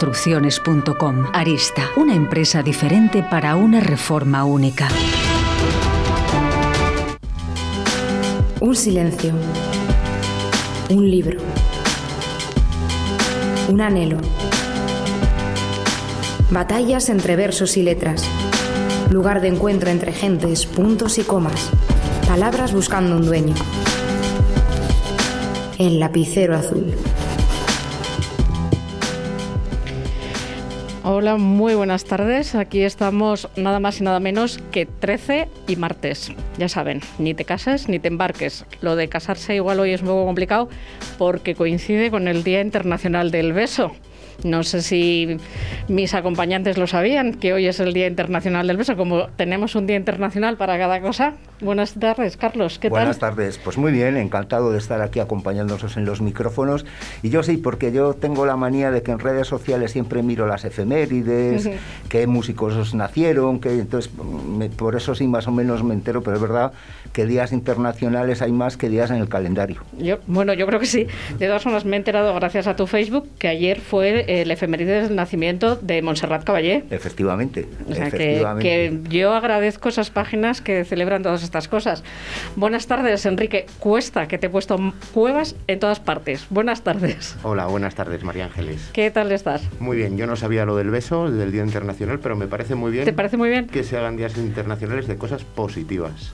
construcciones.com. Arista, una empresa diferente para una reforma única. Un silencio. Un libro. Un anhelo. Batallas entre versos y letras. Lugar de encuentro entre gentes, puntos y comas. Palabras buscando un dueño. El lapicero azul. Hola, muy buenas tardes. Aquí estamos nada más y nada menos que 13 y martes. Ya saben, ni te cases ni te embarques. Lo de casarse igual hoy es un poco complicado porque coincide con el Día Internacional del Beso. No sé si mis acompañantes lo sabían, que hoy es el Día Internacional del Beso. Como tenemos un Día Internacional para cada cosa. Buenas tardes, Carlos. ¿Qué Buenas tardes. Pues muy bien, encantado de estar aquí acompañándonos en los micrófonos. Y yo sí, porque yo tengo la manía de que en redes sociales siempre miro las efemérides, qué músicos nacieron, que entonces por eso sí más o menos me entero, pero es verdad que días internacionales hay más que días en el calendario. Yo, bueno, yo creo que sí. De todas formas, me he enterado gracias a tu Facebook que ayer fue el efeméride del nacimiento de Montserrat Caballé. Efectivamente. O sea, Que, yo agradezco esas páginas que celebran todas estas cosas. Buenas tardes, Enrique. Cuesta que te he puesto cuevas en todas partes. Buenas tardes. Hola, buenas tardes, María Ángeles. ¿Qué tal estás? Muy bien, yo no sabía lo del beso, del Día Internacional, pero me parece muy bien. ¿Te parece muy bien? Que se hagan días internacionales de cosas positivas.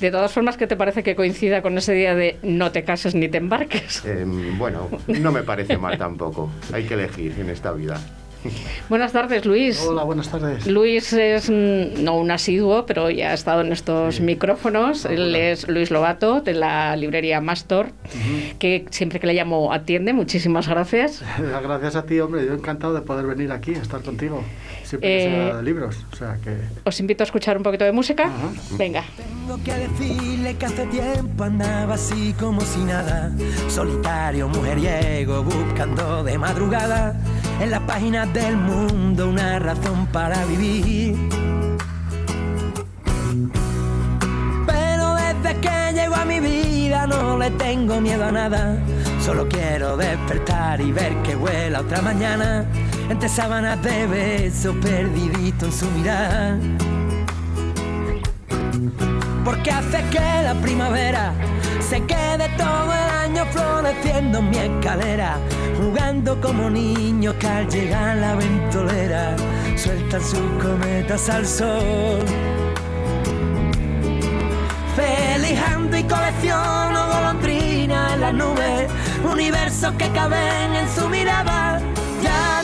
De todas formas, ¿qué te parece que coincida con ese día de no te cases ni te embarques? Em, bueno, no me parece mal tampoco. Hay que elegir en esta vida. Buenas tardes, Luis. Hola, buenas tardes. Luis es no un asiduo, pero ya ha estado en estos micrófonos. Él es Luis Lobato, de la librería Mastor, que siempre que le llamo atiende. Muchísimas gracias. Gracias a ti, hombre. Yo encantado de poder venir aquí a estar contigo. Siempre eh, de libros. O sea que... Os invito a escuchar un poquito de música. Venga. Tengo que decirle que hace tiempo andaba así como si nada. Solitario, mujeriego, buscando de madrugada en las páginas del mundo una razón para vivir. Pero desde que llegó a mi vida no le tengo miedo a nada. Solo quiero despertar y ver que vuela otra mañana entre sábanas de besos perdidito en su mirada. Porque hace que la primavera se quede todo el año floreciendo en mi escalera, jugando como niños que al llegar la ventolera sueltan sus cometas al sol. Felijando y colecciono golondrinas en las nubes, universos que caben en su mirada,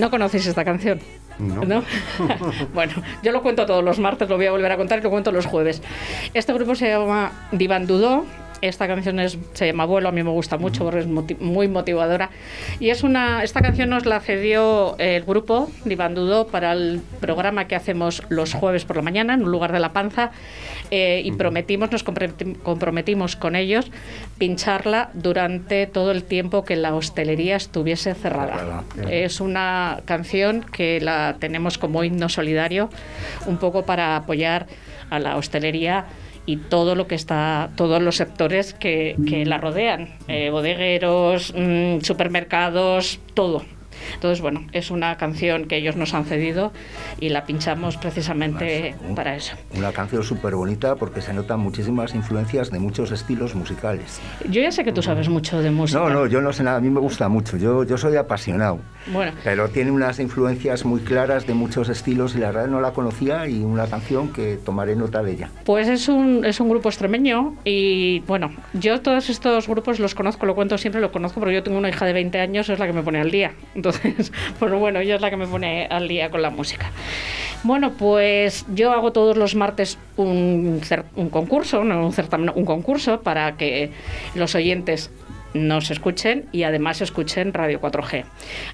¿No conocéis esta canción? No. bueno, yo lo cuento todos los martes, lo voy a volver a contar y lo cuento los jueves. Este grupo se llama Divan Dudó esta canción es, se llama Vuelo, a mí me gusta mucho porque es muy motivadora. Y es una, esta canción nos la cedió el grupo Divandudo para el programa que hacemos los jueves por la mañana en un lugar de la panza eh, y prometimos, nos comprometimos con ellos pincharla durante todo el tiempo que la hostelería estuviese cerrada. Es una canción que la tenemos como himno solidario, un poco para apoyar a la hostelería y todo lo que está, todos los sectores que, que la rodean, eh, bodegueros, mm, supermercados, todo. Entonces, bueno, es una canción que ellos nos han cedido y la pinchamos precisamente para eso. Una canción súper bonita porque se notan muchísimas influencias de muchos estilos musicales. Yo ya sé que tú sabes mucho de música. No, no, yo no sé nada, a mí me gusta mucho, yo, yo soy apasionado. Bueno. Pero tiene unas influencias muy claras de muchos estilos y la verdad no la conocía y una canción que tomaré nota de ella. Pues es un, es un grupo extremeño y bueno, yo todos estos grupos los conozco, lo cuento siempre, lo conozco porque yo tengo una hija de 20 años, es la que me pone al día. Entonces, pues bueno, ella es la que me pone al día con la música. Bueno, pues yo hago todos los martes un, un concurso, no un certamen, un concurso para que los oyentes nos escuchen y además escuchen Radio 4G.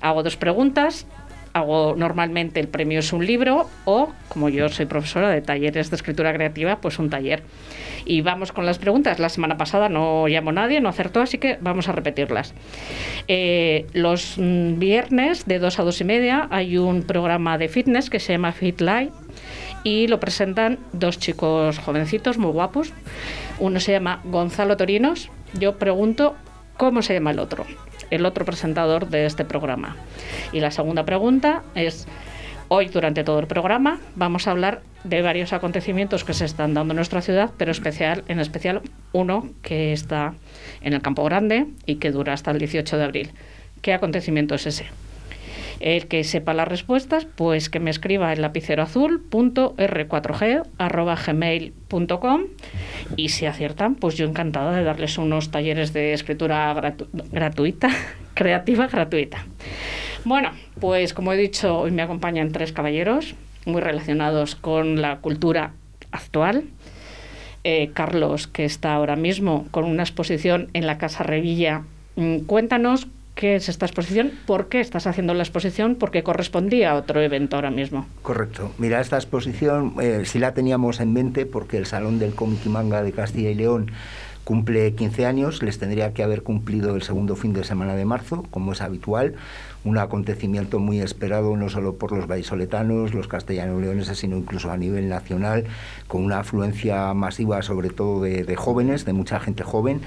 Hago dos preguntas. Hago normalmente el premio es un libro o, como yo soy profesora de talleres de escritura creativa, pues un taller. Y vamos con las preguntas. La semana pasada no llamó nadie, no acertó, así que vamos a repetirlas. Eh, los mm, viernes de 2 a 2 y media hay un programa de fitness que se llama Fit Life y lo presentan dos chicos jovencitos muy guapos. Uno se llama Gonzalo Torinos. Yo pregunto cómo se llama el otro, el otro presentador de este programa. Y la segunda pregunta es Hoy, durante todo el programa, vamos a hablar de varios acontecimientos que se están dando en nuestra ciudad, pero especial, en especial uno que está en el Campo Grande y que dura hasta el 18 de abril. ¿Qué acontecimiento es ese? El que sepa las respuestas, pues que me escriba en lapiceroazul.r4g.gmail.com y si aciertan, pues yo encantada de darles unos talleres de escritura gratuita, creativa gratuita. Bueno, pues como he dicho, hoy me acompañan tres caballeros muy relacionados con la cultura actual. Eh, Carlos, que está ahora mismo con una exposición en la Casa Revilla. Mm, cuéntanos qué es esta exposición, por qué estás haciendo la exposición, porque correspondía a otro evento ahora mismo. Correcto. Mira, esta exposición eh, sí la teníamos en mente porque el Salón del Cómic y Manga de Castilla y León cumple 15 años, les tendría que haber cumplido el segundo fin de semana de marzo, como es habitual, un acontecimiento muy esperado no solo por los vallisoletanos, los castellano-leoneses, sino incluso a nivel nacional, con una afluencia masiva sobre todo de, jóvenes, de mucha gente joven,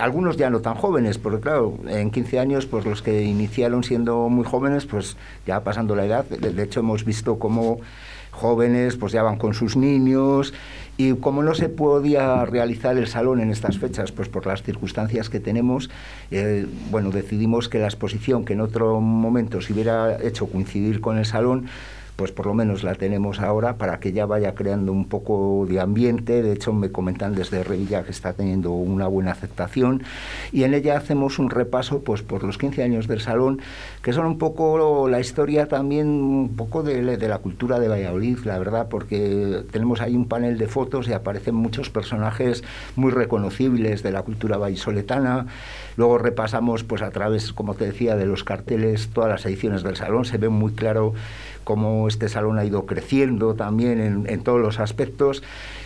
algunos ya no tan jóvenes, porque claro, en 15 años pues los que iniciaron siendo muy jóvenes, pues ya pasando la edad, de, hecho hemos visto cómo jóvenes pues ya van con sus niños y como no se podía realizar el salón en estas fechas, pues por las circunstancias que tenemos, eh, bueno, decidimos que la exposición, que en otro momento se hubiera hecho coincidir con el salón, pues por lo menos la tenemos ahora para que ya vaya creando un poco de ambiente. De hecho, me comentan desde Revilla que está teniendo una buena aceptación. Y en ella hacemos un repaso pues, por los 15 años del salón, que son un poco la historia también, un poco de, la cultura de Valladolid, la verdad, porque tenemos ahí un panel de fotos y aparecen muchos personajes muy reconocibles de la cultura vallisoletana. Luego repasamos pues a través, como te decía, de los carteles todas las ediciones del salón. Se ve muy claro cómo este salón ha ido creciendo también en, todos los aspectos.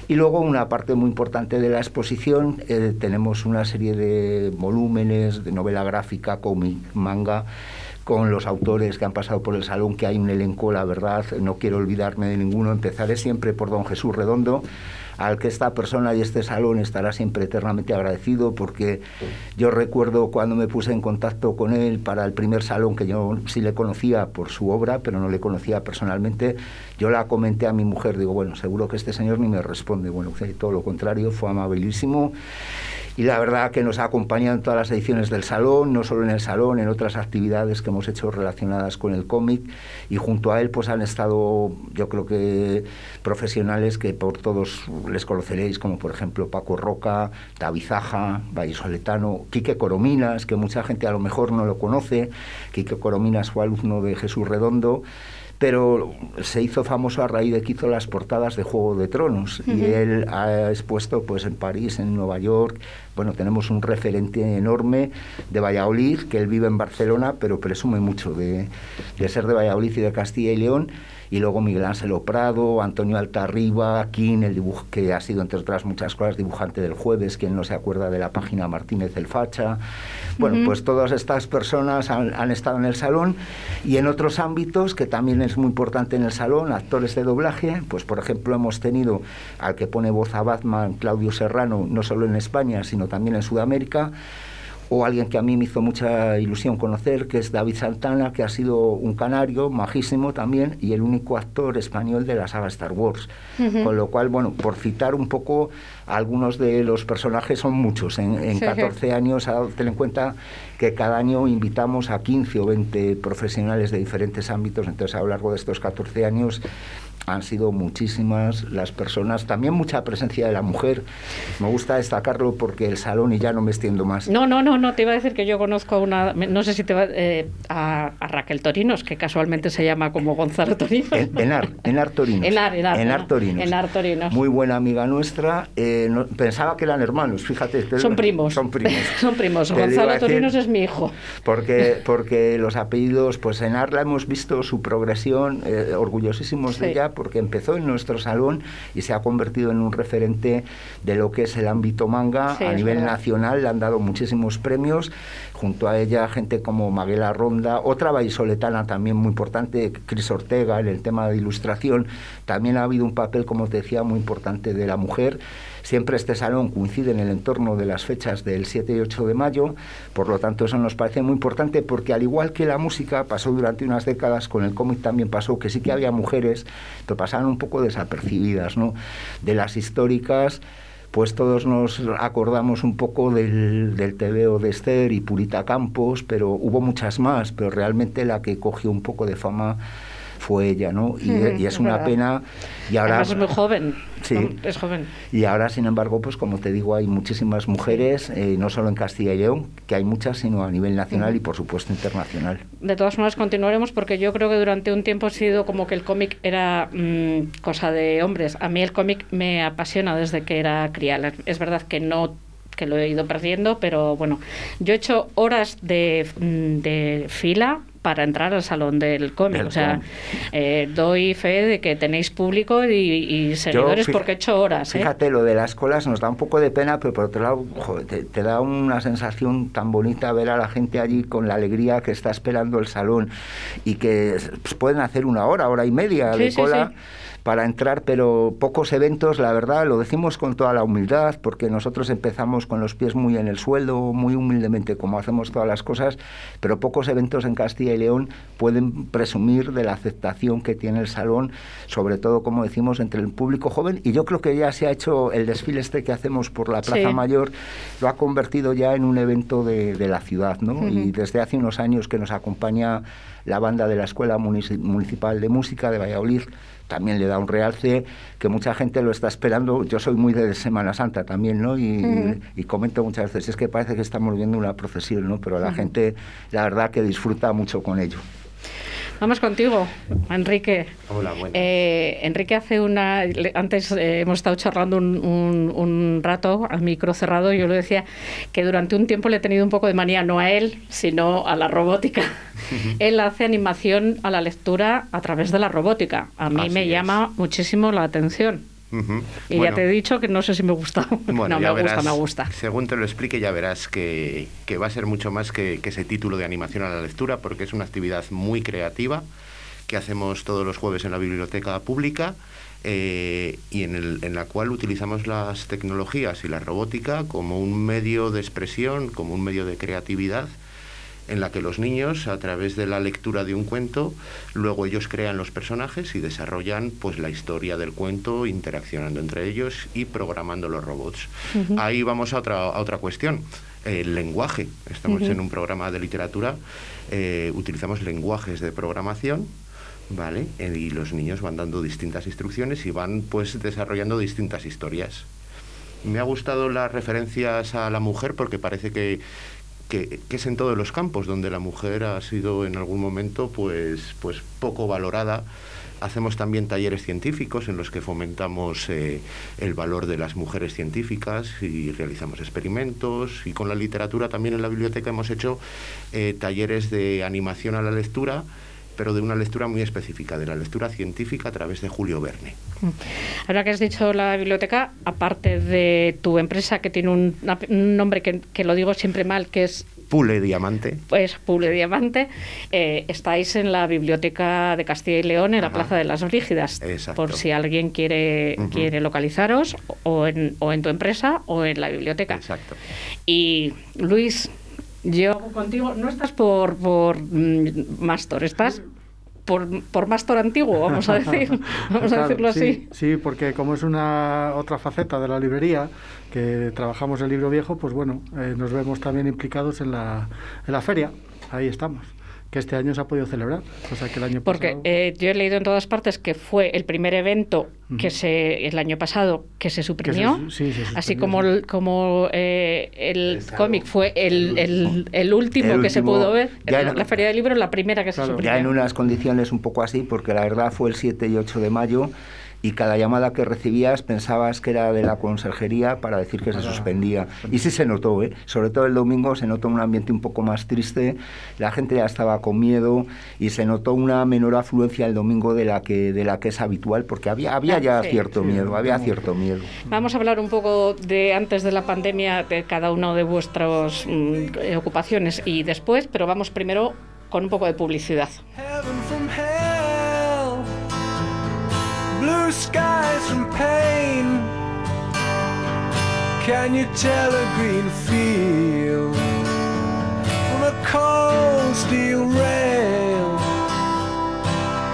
Y luego una parte muy importante de la exposición, eh, tenemos una serie de volúmenes de novela gráfica, cómic, manga, con los autores que han pasado por el salón, que hay un elenco, la verdad, no quiero olvidarme de ninguno, empezaré siempre por don Jesús Redondo, al que esta persona y este salón estará siempre eternamente agradecido porque yo recuerdo cuando me puse en contacto con él para el primer salón que yo sí le conocía por su obra, pero no le conocía personalmente, yo la comenté a mi mujer, digo, bueno, seguro que este señor ni me responde, bueno, todo lo contrario, fue amabilísimo y la verdad que nos ha acompañado en todas las ediciones del salón, no solo en el salón, en otras actividades que hemos hecho relacionadas con el cómic. Y junto a él pues han estado yo creo que profesionales que por todos les conoceréis como por ejemplo Paco Roca, Davizaja, Vallisoletano, Quique Corominas, que mucha gente a lo mejor no lo conoce, Quique Corominas fue alumno de Jesús Redondo pero se hizo famoso a raíz de que hizo las portadas de Juego de Tronos. Y él ha expuesto pues en París, en Nueva York, bueno, tenemos un referente enorme de Valladolid, que él vive en Barcelona, pero presume mucho de, de ser de Valladolid y de Castilla y León. Y luego Miguel Ángel Prado, Antonio Altarriba, Quín, el dibujo que ha sido entre otras muchas cosas dibujante del jueves, quien no se acuerda de la página Martínez el Facha. Bueno, pues todas estas personas han, han, estado en el salón y en otros ámbitos que también es muy importante en el salón, actores de doblaje, pues por ejemplo hemos tenido al que pone voz a Batman, Claudio Serrano, no solo en España, sino también en Sudamérica o alguien que a mí me hizo mucha ilusión conocer, que es David Santana, que ha sido un canario majísimo también y el único actor español de la saga Star Wars. Con lo cual, bueno, por citar un poco, algunos de los personajes son muchos. En, en 14 años, ten en cuenta que cada año invitamos a 15 o 20 profesionales de diferentes ámbitos, entonces a lo largo de estos 14 años han sido muchísimas las personas, también mucha presencia de la mujer. Me gusta destacarlo porque el salón, y ya no me extiendo más. No, no, no, no, te iba a decir que yo conozco a una, no sé si te va, eh, a, a, Raquel Torinos, que casualmente se llama como Gonzalo Torinos. En, Enar, Enar Torinos. Enar, Enar, Enar no, Torinos. Enar Torinos. Muy buena amiga nuestra. Eh, no, pensaba que eran hermanos, fíjate. Son primos. Son primos. son primos. Gonzalo Torinos es mi hijo. Porque, porque los apellidos, pues Enar la hemos visto su progresión, eh, orgullosísimos sí. de ella, porque empezó en nuestro salón y se ha convertido en un referente de lo que es el ámbito manga Sí, a nivel verdad. nacional. Le han dado muchísimos premios. Junto a ella, gente como Maguela Ronda, otra vallisoletana también muy importante, Cris Ortega, en el tema de ilustración. También ha habido un papel, como te decía, muy importante de la mujer. Siempre este salón coincide en el entorno de las fechas del 7 y 8 de mayo, por lo tanto eso nos parece muy importante porque al igual que la música pasó durante unas décadas, con el cómic también pasó que sí que había mujeres, pero pasaban un poco desapercibidas, ¿no? De las históricas, pues todos nos acordamos un poco del, del TVO de Esther y Purita Campos, pero hubo muchas más, pero realmente la que cogió un poco de fama fue ella, ¿no? Y, y es es una verdad. pena. Y ahora, Además es muy joven. Sí. Es joven. y ahora, sin embargo, pues como te digo, hay muchísimas mujeres, eh, no solo en Castilla y León, que hay muchas, sino a nivel nacional y por supuesto internacional. De todas formas, continuaremos porque yo creo que durante un tiempo ha sido como que el cómic era mm, cosa de hombres. A mí el cómic me apasiona desde que era crial. Es verdad que no que lo he ido perdiendo, pero bueno, yo he hecho horas de, mm, de fila para entrar al salón del cómic. O sea, eh, doy fe de que tenéis público y, y seguidores porque he hecho horas. ¿eh? Fíjate, lo de las colas nos da un poco de pena, pero por otro lado, joder, te, te da una sensación tan bonita ver a la gente allí con la alegría que está esperando el salón y que pues, pueden hacer una hora, hora y media Sí, de sí, cola. sí. Para entrar, pero pocos eventos, la verdad, lo decimos con toda la humildad, porque nosotros empezamos con los pies muy en el suelo, muy humildemente, como hacemos todas las cosas, pero pocos eventos en Castilla y León pueden presumir de la aceptación que tiene el salón, sobre todo, como decimos, entre el público joven, y yo creo que ya se ha hecho el desfile este que hacemos por la Plaza Sí. Mayor, lo ha convertido ya en un evento de, de la ciudad, ¿no? Y desde hace unos años que nos acompaña la banda de la Escuela Munici- Municipal de Música de Valladolid, también le da un realce que mucha gente lo está esperando. Yo soy muy de Semana Santa también, ¿no? Y, comento muchas veces, es que parece que estamos viendo una procesión, ¿no? Pero la gente, la verdad, que disfruta mucho con ello. Vamos contigo, Enrique. Hola, buenas. Eh, Enrique hace una. Antes eh, hemos estado charlando un, un- un rato al micro cerrado y yo le decía que durante un tiempo le he tenido un poco de manía, no a él, sino a la robótica. él hace animación a la lectura a través de la robótica. A mí Así me es. llama muchísimo la atención. Y ya te he dicho que no sé si me gusta. Bueno, no, me gusta, verás, me gusta. Según te lo explique, ya verás que, que va a ser mucho más que, que ese título de animación a la lectura, porque es una actividad muy creativa que hacemos todos los jueves en la biblioteca pública eh, y en, el- en la cual utilizamos las tecnologías y la robótica como un medio de expresión, como un medio de creatividad en la que los niños, a través de la lectura de un cuento, luego ellos crean los personajes y desarrollan pues la historia del cuento, interaccionando entre ellos y programando los robots. Ahí vamos a otra, a otra cuestión. El lenguaje. Estamos en un programa de literatura, eh, utilizamos lenguajes de programación. ¿Vale? Eh, Y los niños van dando distintas instrucciones y van pues desarrollando distintas historias. Me ha gustado las referencias a la mujer porque parece que, que, es en todos los campos donde la mujer ha sido en algún momento pues, pues poco valorada Hacemos también talleres científicos en los que fomentamos eh, el valor de las mujeres científicas y realizamos experimentos. Y con la literatura también en la biblioteca hemos hecho eh, talleres de animación a la lectura pero de una lectura muy específica, de la lectura científica a través de Julio Verne. Ahora que has dicho la biblioteca, aparte de tu empresa que tiene un, nombre que, que, lo digo siempre mal, que es Pule Diamante. Pues Pule Diamante. Eh, estáis en la Biblioteca de Castilla y León, en la Plaza de las Brígidas. Por si alguien quiere, quiere localizaros, o en, o en tu empresa o en la biblioteca. Exacto. Y Luis, yo contigo no estás por, por mm, Mastor, estás por, por Mastor antiguo, vamos a decir, vamos a decirlo así. Sí, porque como es una otra faceta de la librería, que trabajamos el libro viejo, pues bueno, eh, nos vemos también implicados en la, en la feria, ahí estamos que este año se ha podido celebrar. O sea, que el año Porque eh, yo he leído en todas partes que fue el primer evento que se el año pasado que se suprimió, así como el, como eh, el cómic fue el, el, el último que se pudo ver, la Feria del Libro la primera que se suprimió. Ya en unas condiciones un poco así, porque la verdad fue el 7 y 8 de mayo y cada llamada que recibías pensabas que era de la conserjería para decir que se suspendía. Y sí se notó, ¿eh? sobre todo el domingo se notó un ambiente un poco más triste, la gente ya estaba con miedo y se notó una menor afluencia el domingo de la que, de la que es habitual, porque había, había ya cierto miedo, había cierto miedo. Vamos a hablar un poco de antes de la pandemia, de cada uno de vuestras mm, ocupaciones y después, pero vamos primero con un poco de publicidad. Blue skies from pain. Can you tell a green field from a cold steel rail?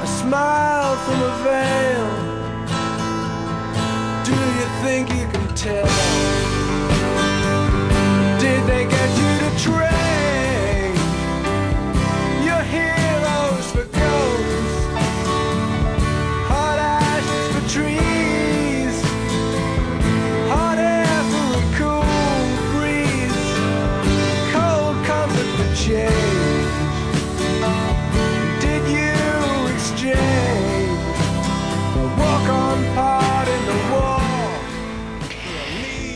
A smile from a veil. Do you think you can tell? Did they get you to trade?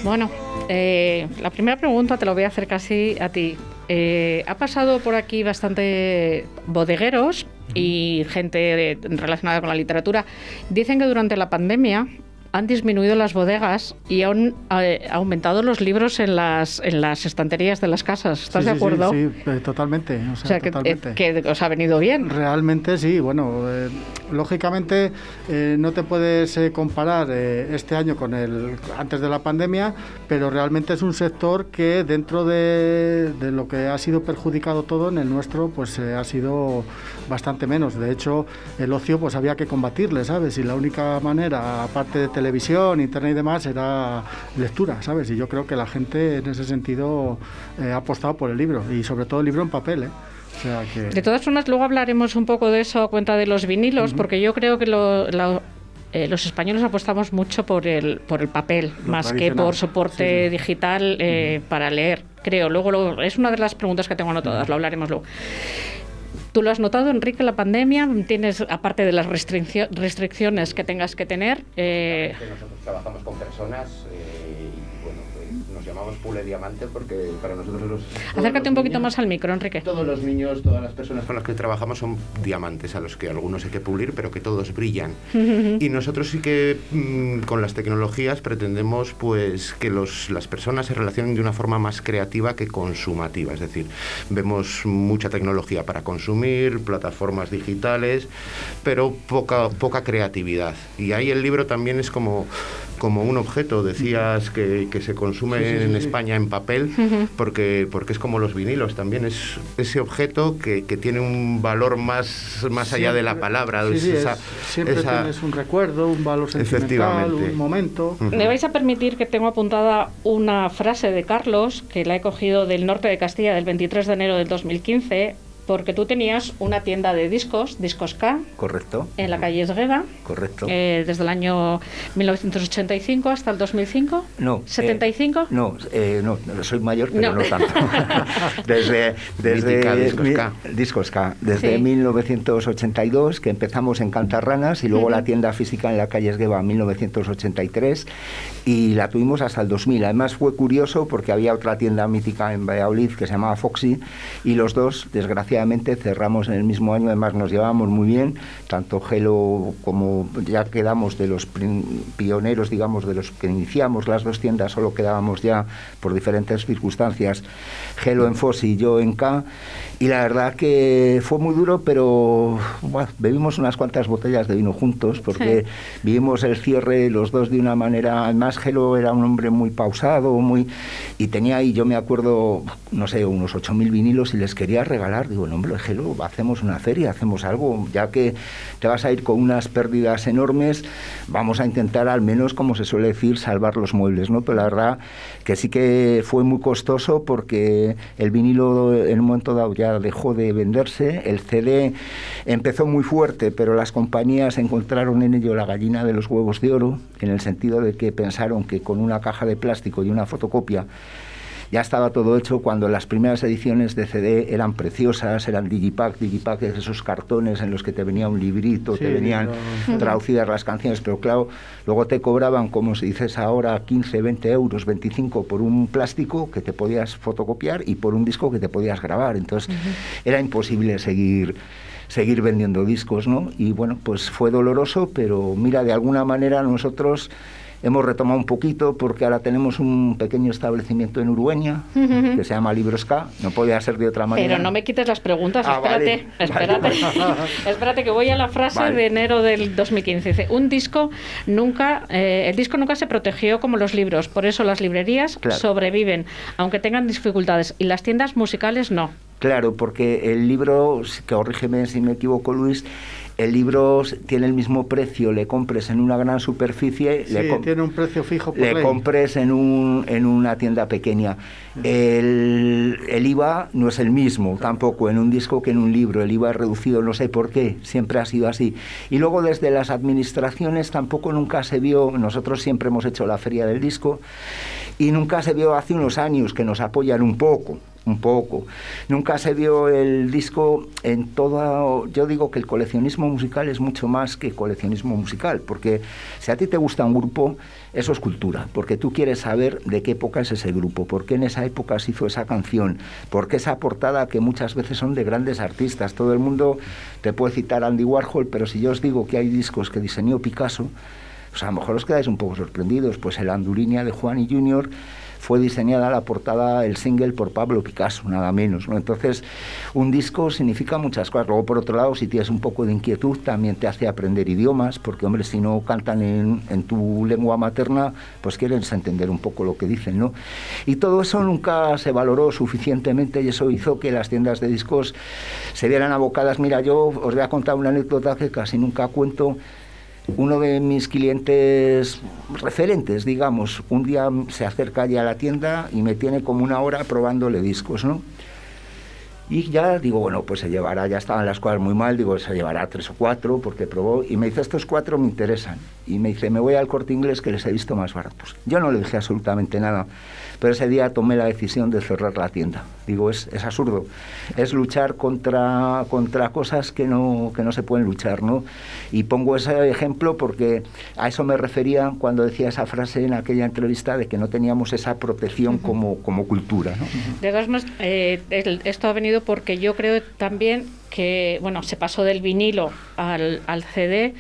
Bueno, eh, la primera pregunta te la voy a hacer casi a ti. Eh, ha pasado por aquí bastante bodegueros y gente relacionada con la literatura. Dicen que durante la pandemia han disminuido las bodegas y han eh, aumentado los libros en las, en las estanterías de las casas. ¿Estás de acuerdo? Sí, sí, eh, totalmente. O sea, que, eh, que, os ha venido bien. Realmente sí. Bueno, lógicamente no te puedes comparar este año con el antes de la pandemia, pero realmente es un sector que dentro de, de lo que ha sido perjudicado todo en el nuestro, pues ha sido bastante menos. De hecho, el ocio pues había que combatirle, ¿sabes? Y la única manera, aparte de televisión, internet y demás, era lectura, ¿sabes? Y yo creo que la gente en ese sentido eh, ha apostado por el libro y sobre todo el libro en papel, ¿eh? De todas formas, luego hablaremos un poco de eso a cuenta de los vinilos, porque yo creo que eh, los españoles apostamos mucho por el, por el papel, más que por soporte digital para leer, creo. Luego es una de las preguntas que tengo anotadas, lo hablaremos luego. ¿Tú lo has notado, Enrique, la pandemia? ¿Tienes, aparte de las restricciones que tengas que tener? Eh... Nosotros trabajamos con personas eh, llamamos Pule Diamante porque para nosotros los... Acércate un poquito más al micro, Enrique. Todos los niños, todas las personas con las que trabajamos son diamantes, a los que algunos hay que pulir, pero que todos brillan. y nosotros sí que mm, con las tecnologías pretendemos pues que los, las personas se relacionen de una forma más creativa que consumativa. Es decir, vemos mucha tecnología para consumir plataformas digitales, pero poca, poca creatividad. Y ahí el libro también es como como un objeto, decías que, que se consume en España en papel, porque, porque es como los vinilos, también es ese objeto que, que tiene un valor más, más allá de la palabra. siempre tienes un recuerdo, un valor sentimental, un momento. Me vais a permitir que tengo apuntada una frase de Carlos, que la he cogido del norte de Castilla del 23 de enero del 2015, porque tú tenías una tienda de discos, Discos K, Correcto. en la calle Esgueda, Correcto. eh, desde el año 1985 hasta el 2005. No. eh, ¿75? no, eh, no, soy mayor, pero No. no, tanto. desde desde Mítica Discos mi- K. Discos K. Desde Sí. 1982, que empezamos en Cantarranas, y luego la tienda física en la calle Esgueva en 1983, y la tuvimos hasta el 2000. Además fue curioso porque había otra tienda mítica en Valladolid que se llamaba Foxy, y los dos, desgraciadamente, cerramos en el mismo año. Además nos llevábamos muy bien, tanto Gelo como ya quedamos de los pioneros, digamos, de los que iniciamos las dos tiendas, solo quedábamos ya por diferentes circunstancias, Gelo en Fos y yo en K, y la verdad que fue muy duro, pero bebimos unas cuantas botellas de vino juntos, porque Sí. vivimos el cierre los dos de una manera, además Gelo era un hombre muy pausado, muy y tenía ahí, yo me acuerdo, no sé, unos 8.000 vinilos y les quería regalar, digo, no, hombre, Gelo, hacemos una feria, hacemos algo, ya que te vas a ir con unas pérdidas enormes, vamos a intentar al menos, como se suele decir, salvar los muebles, ¿no? Pero la verdad que sí que fue muy costoso porque el vinilo en un momento dado ya dejó de venderse, el CD empezó muy fuerte, pero las compañías encontraron en ello la gallina de los huevos de oro, en el sentido de que pensaron que con una caja de plástico y una fotocopia ya estaba todo hecho cuando las primeras ediciones de CD eran preciosas, eran digipack, digipack es esos cartones en los que te venía un librito, Sí, te venían traducidas las canciones, pero claro, luego te cobraban, como se dices ahora, 15, 20 euros, 25 por un plástico que te podías fotocopiar y por un disco que te podías grabar. Entonces era imposible seguir seguir vendiendo discos, ¿no? Y bueno, pues fue doloroso, pero mira, de alguna manera nosotros hemos retomado un poquito porque ahora tenemos un pequeño establecimiento en Urueña que se llama Libros K, no podía ser de otra manera. Pero no me quites las preguntas, Ah, espérate, vale, espérate. espérate que voy a la frase Vale. de enero del 2015. Dice, un disco nunca, eh, el disco nunca se protegió como los libros, por eso las librerías Claro. sobreviven, aunque tengan dificultades, y las tiendas musicales no. Claro, porque el libro, corrígeme si me equivoco Luis, el libro tiene el mismo precio, le compres en una gran superficie, Sí, le, tiene un precio fijo por le ley. compres en, un, en una tienda pequeña. El, el IVA no es el mismo tampoco en un disco que en un libro. El IVA es reducido, no sé por qué, siempre ha sido así. Y luego desde las administraciones tampoco nunca se vio, nosotros siempre hemos hecho la feria del disco y nunca se vio hace unos años que nos apoyan un poco un poco. Nunca se vio el disco en toda... Yo digo que el coleccionismo musical es mucho más que coleccionismo musical, porque si a ti te gusta un grupo, eso es cultura, porque tú quieres saber de qué época es ese grupo, por qué en esa época se hizo esa canción, por qué esa portada que muchas veces son de grandes artistas. Todo el mundo te puede citar Andy Warhol, pero si yo os digo que hay discos que diseñó Picasso, pues a lo mejor os quedáis un poco sorprendidos. Pues el Andurinia de Juan y Junior fue diseñada la portada, el single por Pablo Picasso, nada menos. ¿no? Entonces, un disco significa muchas cosas. Luego, por otro lado, si tienes un poco de inquietud, también te hace aprender idiomas, porque, hombre, si no cantan en, tu lengua materna, pues quieres entender un poco lo que dicen, ¿no? Y todo eso nunca se valoró suficientemente y eso hizo que las tiendas de discos se vieran abocadas. Mira, yo os voy a contar una anécdota que casi nunca cuento uno de mis clientes referentes, digamos, un día se acerca ya a la tienda y me tiene como una hora probándole discos, ¿no? Y ya digo, bueno, pues se llevará, ya estaban las cosas muy mal, digo, se llevará tres o cuatro, porque probó, y me dice, estos cuatro me interesan. Y me dice, me voy al corte inglés que les he visto más baratos. Yo no le dije absolutamente nada, pero ese día tomé la decisión de cerrar la tienda. Digo, es, es absurdo, es luchar contra, contra cosas que no, que no se pueden luchar, ¿no? Y pongo ese ejemplo porque a eso me refería cuando decía esa frase en aquella entrevista de que no teníamos esa protección como, como cultura, ¿no? De todas eh, esto ha venido porque yo creo también que, bueno, se pasó del vinilo al, al CD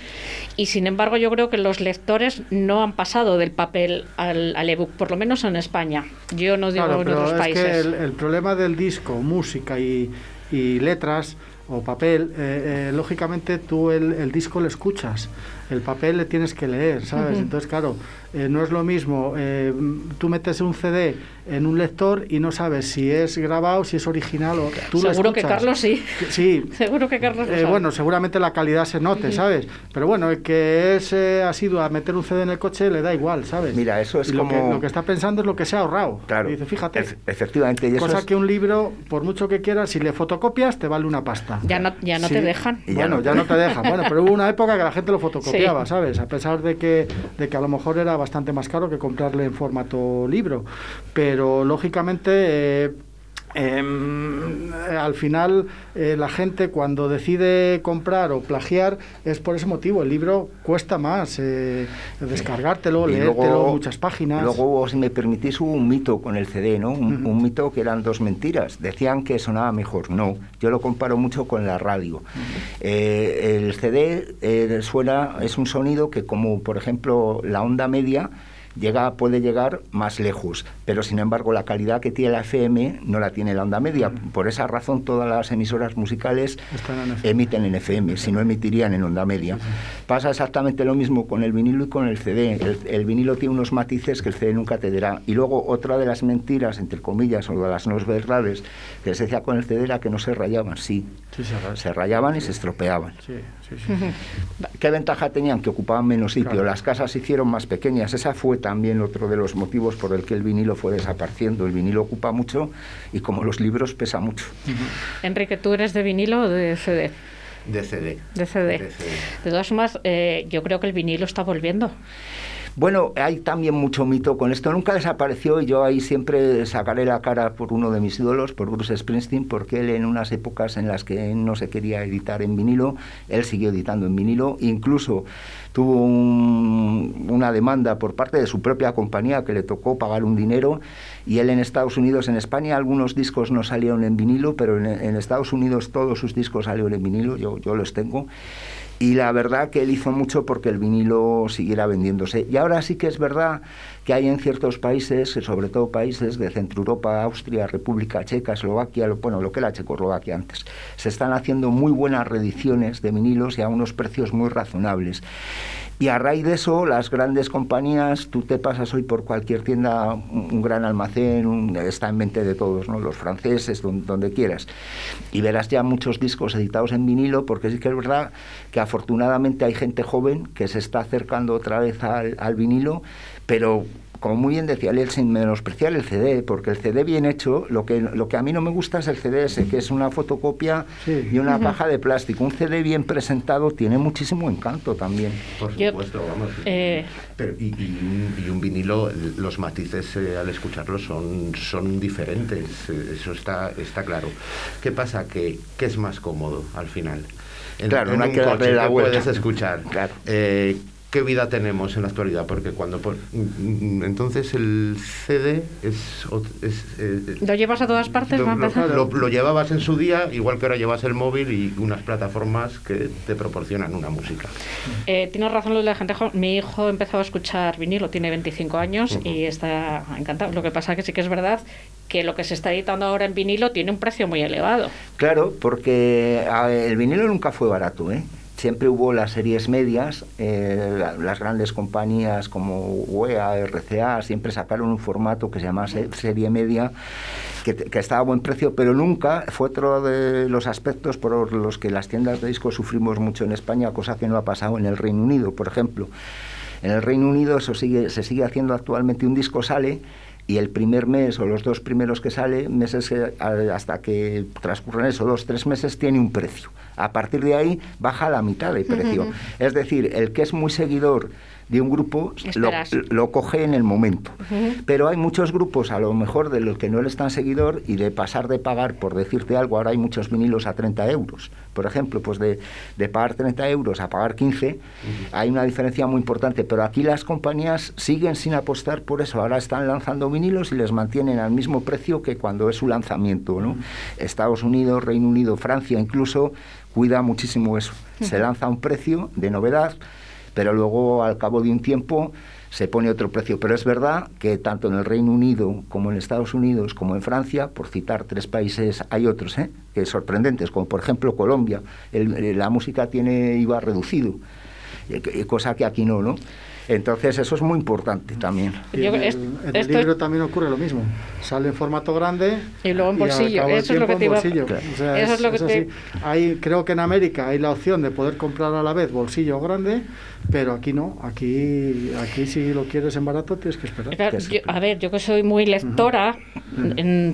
y sin embargo yo creo que los lectores no han pasado del papel al, al ebook, por lo menos en España. Yo no digo Claro, en otros es países. que el, el problema del disco, música y, y letras o papel, eh, eh, lógicamente tú el, el disco lo escuchas el papel le tienes que leer, ¿sabes? Entonces, claro, eh, no es lo mismo, eh, tú metes un CD en un lector y no sabes si es grabado, si es original o tú Seguro que Carlos sí. Sí. Seguro que Carlos eh, Bueno, seguramente la calidad se note, ¿sabes? Pero bueno, el que es ha sido a meter un CD en el coche le da igual, ¿sabes? Mira, eso es lo como... Que, lo que está pensando es lo que se ha ahorrado. Claro. dice, fíjate. efectivamente. Y cosa que un libro, por mucho que quieras, si le fotocopias, te vale una pasta. Ya no, ya no te dejan. bueno, ya no te dejan. Bueno, pero hubo una época que la gente lo fotocopia. ¿sabes? A pesar de que, de que a lo mejor era bastante más caro que comprarle en formato libro. Pero lógicamente... Eh, em, al final eh, la gente cuando decide comprar o plagiar es por ese motivo. El libro cuesta más eh, descargártelo, leértelo, muchas páginas. Luego, si me permitís, hubo un mito con el CD, ¿no? Un, mito que eran dos mentiras. Decían que sonaba mejor. No, yo lo comparo mucho con la radio. Eh, el CD suena, es un sonido que como por ejemplo la onda media, llega, puede llegar más lejos, pero sin embargo la calidad que tiene la FM no la tiene la onda media. Por esa razón todas las emisoras musicales emiten en FM, si no emitirían en onda media. Pasa exactamente lo mismo con el vinilo y con el CD. El, vinilo tiene unos matices que el CD nunca te dará. Y luego otra de las mentiras, entre comillas, o de las no verdades, que se decía con el CD era que no se rayaban, sí. se, rayaban y se estropeaban. ¿Qué ventaja tenían? Que ocupaban menos sitio. Las casas se hicieron más pequeñas. Esa fue también otro de los motivos por el que el vinilo fue desapareciendo. El vinilo ocupa mucho y como los libros pesa mucho. Enrique, ¿tú eres de vinilo o de CD? De CD. De CD. De, todas formas, eh, yo creo que el vinilo está volviendo. Bueno, hay también mucho mito con esto. Nunca desapareció y yo ahí siempre sacaré la cara por uno de mis ídolos, por Bruce Springsteen, porque él en unas épocas en las que no se quería editar en vinilo, él siguió editando en vinilo. Incluso tuvo una demanda por parte de su propia compañía que le tocó pagar un dinero y él en Estados Unidos, en España algunos discos no salieron en vinilo, pero en, Estados Unidos todos sus discos salieron en vinilo, yo los tengo. Y la verdad que él hizo mucho porque el vinilo siguiera vendiéndose. Y ahora sí que es verdad que hay en ciertos países, sobre todo países de Centro Europa, Austria, República Checa, Eslovaquia, bueno, lo que era Checoslovaquia antes, se están haciendo muy buenas reediciones de vinilos y a unos precios muy razonables. Y a raíz de eso, las grandes compañías, tú te pasas hoy por cualquier tienda, un, gran almacén, está en mente de todos, los franceses, donde, quieras, y verás ya muchos discos editados en vinilo, porque sí que es verdad que afortunadamente hay gente joven que se está acercando otra vez al vinilo, pero como muy bien decía él, sin menospreciar el CD, porque el CD bien hecho, lo que, lo que a mí no me gusta es el CD ese, que es una fotocopia y una caja de plástico. Un CD bien presentado tiene muchísimo encanto también. Por supuesto, vamos. Eh, y, un, vinilo, los matices eh, al escucharlo son, son diferentes, eh, eso está, está claro. ¿Qué pasa? Que, ¿Qué es más cómodo al final? claro, no hay que darle la vuelta. puedes escuchar. Claro qué vida tenemos en la actualidad, porque cuando mm, mm, entonces el CD es, eh, lo llevas a todas partes, lo, lo, llevabas en su día, igual que ahora llevas el móvil y unas plataformas que te proporcionan una música. Eh, tienes razón lo de la gente Mi hijo empezó a escuchar vinilo, tiene 25 años y está encantado. Lo que pasa que sí que es verdad que lo que se está editando ahora en vinilo tiene un precio muy elevado. Claro, porque el vinilo nunca fue barato, ¿eh? Siempre hubo las series medias, eh, las grandes compañías como UEA, RCA, siempre sacaron un formato que se llama serie media, que, estaba a buen precio, pero nunca fue otro de los aspectos por los que las tiendas de discos sufrimos mucho en España, cosa que no ha pasado en el Reino Unido, por ejemplo. En el Reino Unido eso sigue, se sigue haciendo actualmente, un disco sale y el primer mes o los dos primeros que sale, meses hasta que transcurren eso, dos, tres meses, tiene un precio. A partir de ahí baja la mitad de precio. Es decir, el que es muy seguidor de un grupo lo, coge en el momento. Pero hay muchos grupos, a lo mejor de los que no eres tan seguidor, y de pasar de pagar, por decirte algo, ahora hay muchos vinilos a 30 euros. Por ejemplo, pues de, de pagar 30 euros a pagar 15, hay una diferencia muy importante. Pero aquí las compañías siguen sin apostar por eso. Ahora están lanzando vinilos y les mantienen al mismo precio que cuando es su lanzamiento. ¿no? Estados Unidos, Reino Unido, Francia incluso cuida muchísimo eso. Se lanza un precio de novedad pero luego al cabo de un tiempo se pone otro precio. Pero es verdad que tanto en el Reino Unido como en Estados Unidos como en Francia, por citar tres países, hay otros ¿eh? que sorprendentes, como por ejemplo Colombia, la música tiene IVA reducido, eh, cosa que aquí no, ¿no? Entonces eso es muy importante también. en, el, libro también ocurre lo mismo. Sale en formato grande y luego en bolsillo. eso es lo que te iba Eso es, lo que Hay, creo que en América hay la opción de poder comprar a la vez bolsillo grande pero aquí no, aquí, aquí si lo quieres en barato tienes que esperar. a ver, yo que soy muy lectora,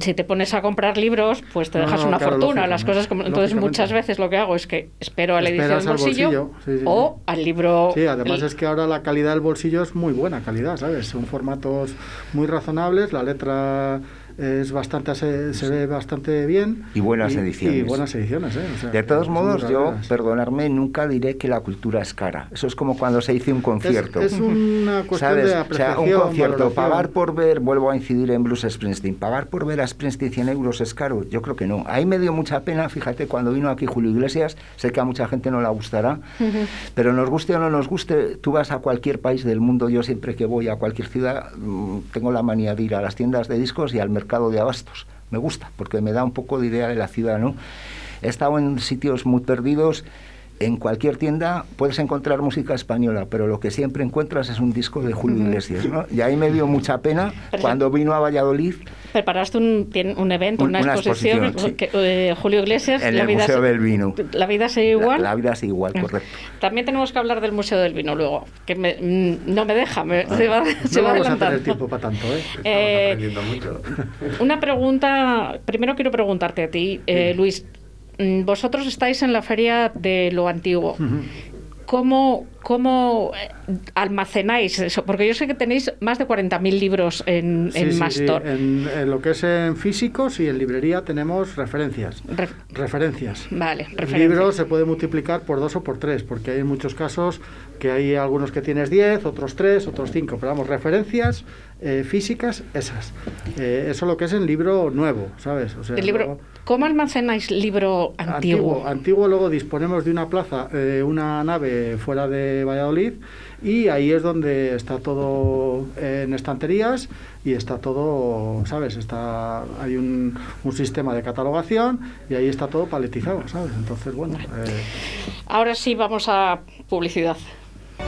si te pones a comprar libros, pues te dejas una fortuna. las cosas como, entonces muchas veces lo que hago es que espero a la edición del bolsillo, o al libro. Sí, además es que ahora la calidad del bolsillo es muy buena calidad, ¿sabes? Son formatos muy razonables, la letra es bastante se, ve bastante bien. Y buenas ediciones y buenas ediciones ¿eh? de todos modos yo perdonarme nunca diré que la cultura es cara. Eso es como cuando se dice un concierto. Es, una cuestión de apreciación o sea, un concierto pagar por ver vuelvo a incidir en Bruce Springsteen pagar por ver a Springsteen 100 euros es caro. Yo creo que no. Ahí me dio mucha pena fíjate cuando vino aquí Julio Iglesias. Sé que a mucha gente no la gustará pero nos guste o no nos guste tú vas a cualquier país del mundo yo siempre que voy a cualquier ciudad mm, tengo la manía de ir a las tiendas de discos y al mercado de abastos. Me gusta, porque me da un poco de idea de la ciudad, ¿no? He estado en sitios muy perdidos. En cualquier tienda puedes encontrar música española, pero lo que siempre encuentras es un disco de Julio Iglesias, ¿no? Y ahí me dio mucha pena cuando vino a Valladolid preparaste un, un evento, una, exposición, eh, Julio Iglesias. En el Museo del Vino. ¿La vida sigue igual? La, vida sigue igual, correcto. También tenemos que hablar del Museo del Vino luego, que mm, no me deja, me, se va, no vamos a tener tiempo para tanto, ¿eh? eh mucho. Una pregunta, primero quiero preguntarte a ti, eh, Luis. Mm, vosotros estáis en la feria de lo antiguo. ¿Cómo, ¿Cómo eh, almacenáis eso? Porque yo sé que tenéis más de 40.000 libros en, en Mastor. En, lo que es en físicos y en librería tenemos referencias. referencias. Vale, referencias. El libro se puede multiplicar por dos o por tres, porque hay muchos casos que hay algunos que tienes 10, otros 3, otros 5. Pero vamos, referencias eh, físicas, esas. Eh, eso es lo que es el libro nuevo, ¿sabes? O sea, el libro, ¿Cómo almacenáis libro antiguo? antiguo? Antiguo, luego disponemos de una plaza, eh, una nave fuera de Valladolid y ahí es donde está todo en estanterías y está todo, ¿sabes? Está, hay un, un sistema de catalogación y ahí está todo paletizado, ¿sabes? Entonces, bueno. Ahora sí vamos a publicidad.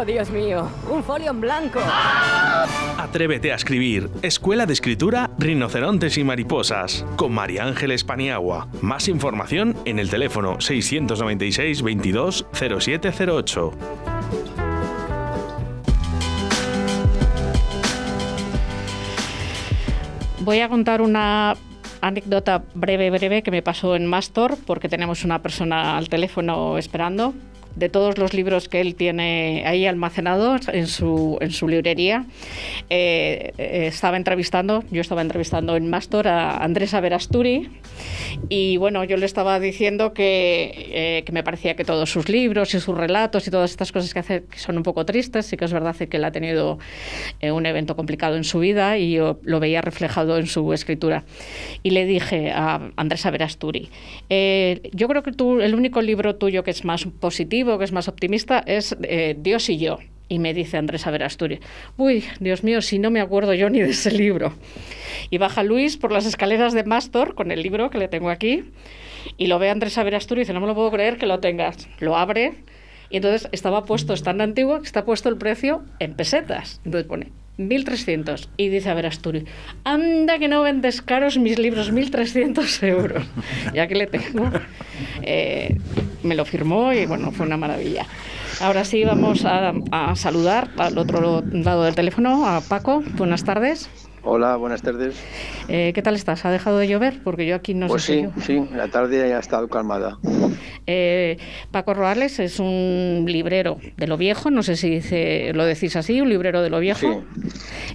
Oh, Dios mío, un folio en blanco. Atrévete a escribir. Escuela de Escritura Rinocerontes y Mariposas. Con María Ángeles Paniagua. Más información en el teléfono 696 22 0708. Voy a contar una anécdota breve, breve que me pasó en Mastor, porque tenemos una persona al teléfono esperando de todos los libros que él tiene ahí almacenados en su, en su librería. Eh, eh, estaba entrevistando, yo estaba entrevistando en Mastor a Andrés Averasturi y bueno, yo le estaba diciendo que, eh, que, me parecía que todos sus libros y sus relatos y todas estas cosas que hace son un poco tristes, sí que es verdad que él ha tenido un evento complicado en su vida y yo lo veía reflejado en su escritura. Y le dije a Andrés Averasturi, yo creo que tú, el único libro tuyo que es más positivo, que es más optimista, es eh, Dios y yo. Y me dice Andrés Averasturi, uy, Dios mío, si no me acuerdo yo ni de ese libro. Y baja Luis por las escaleras de Mastor con el libro que le tengo aquí y lo ve Andrés Averasturi y dice, no me lo puedo creer que lo tengas. Lo abre Y entonces estaba puesto, es tan antiguo que está puesto el precio en pesetas. Entonces pone 1.300. Y dice, a ver, Asturi, anda que no vendes caros mis libros, 1.300 euros. Ya que le tengo. Eh, me lo firmó y bueno, fue una maravilla. Ahora sí, vamos a, a saludar al otro lado del teléfono a Paco. Buenas tardes. Hola, buenas tardes. Eh, ¿Qué tal estás? ¿Ha dejado de llover? Porque yo aquí no pues sé. sí, sí, la tarde ya ha estado calmada. Eh, Paco Roales es un librero de lo viejo, no sé si dice, lo decís así, un librero de lo viejo.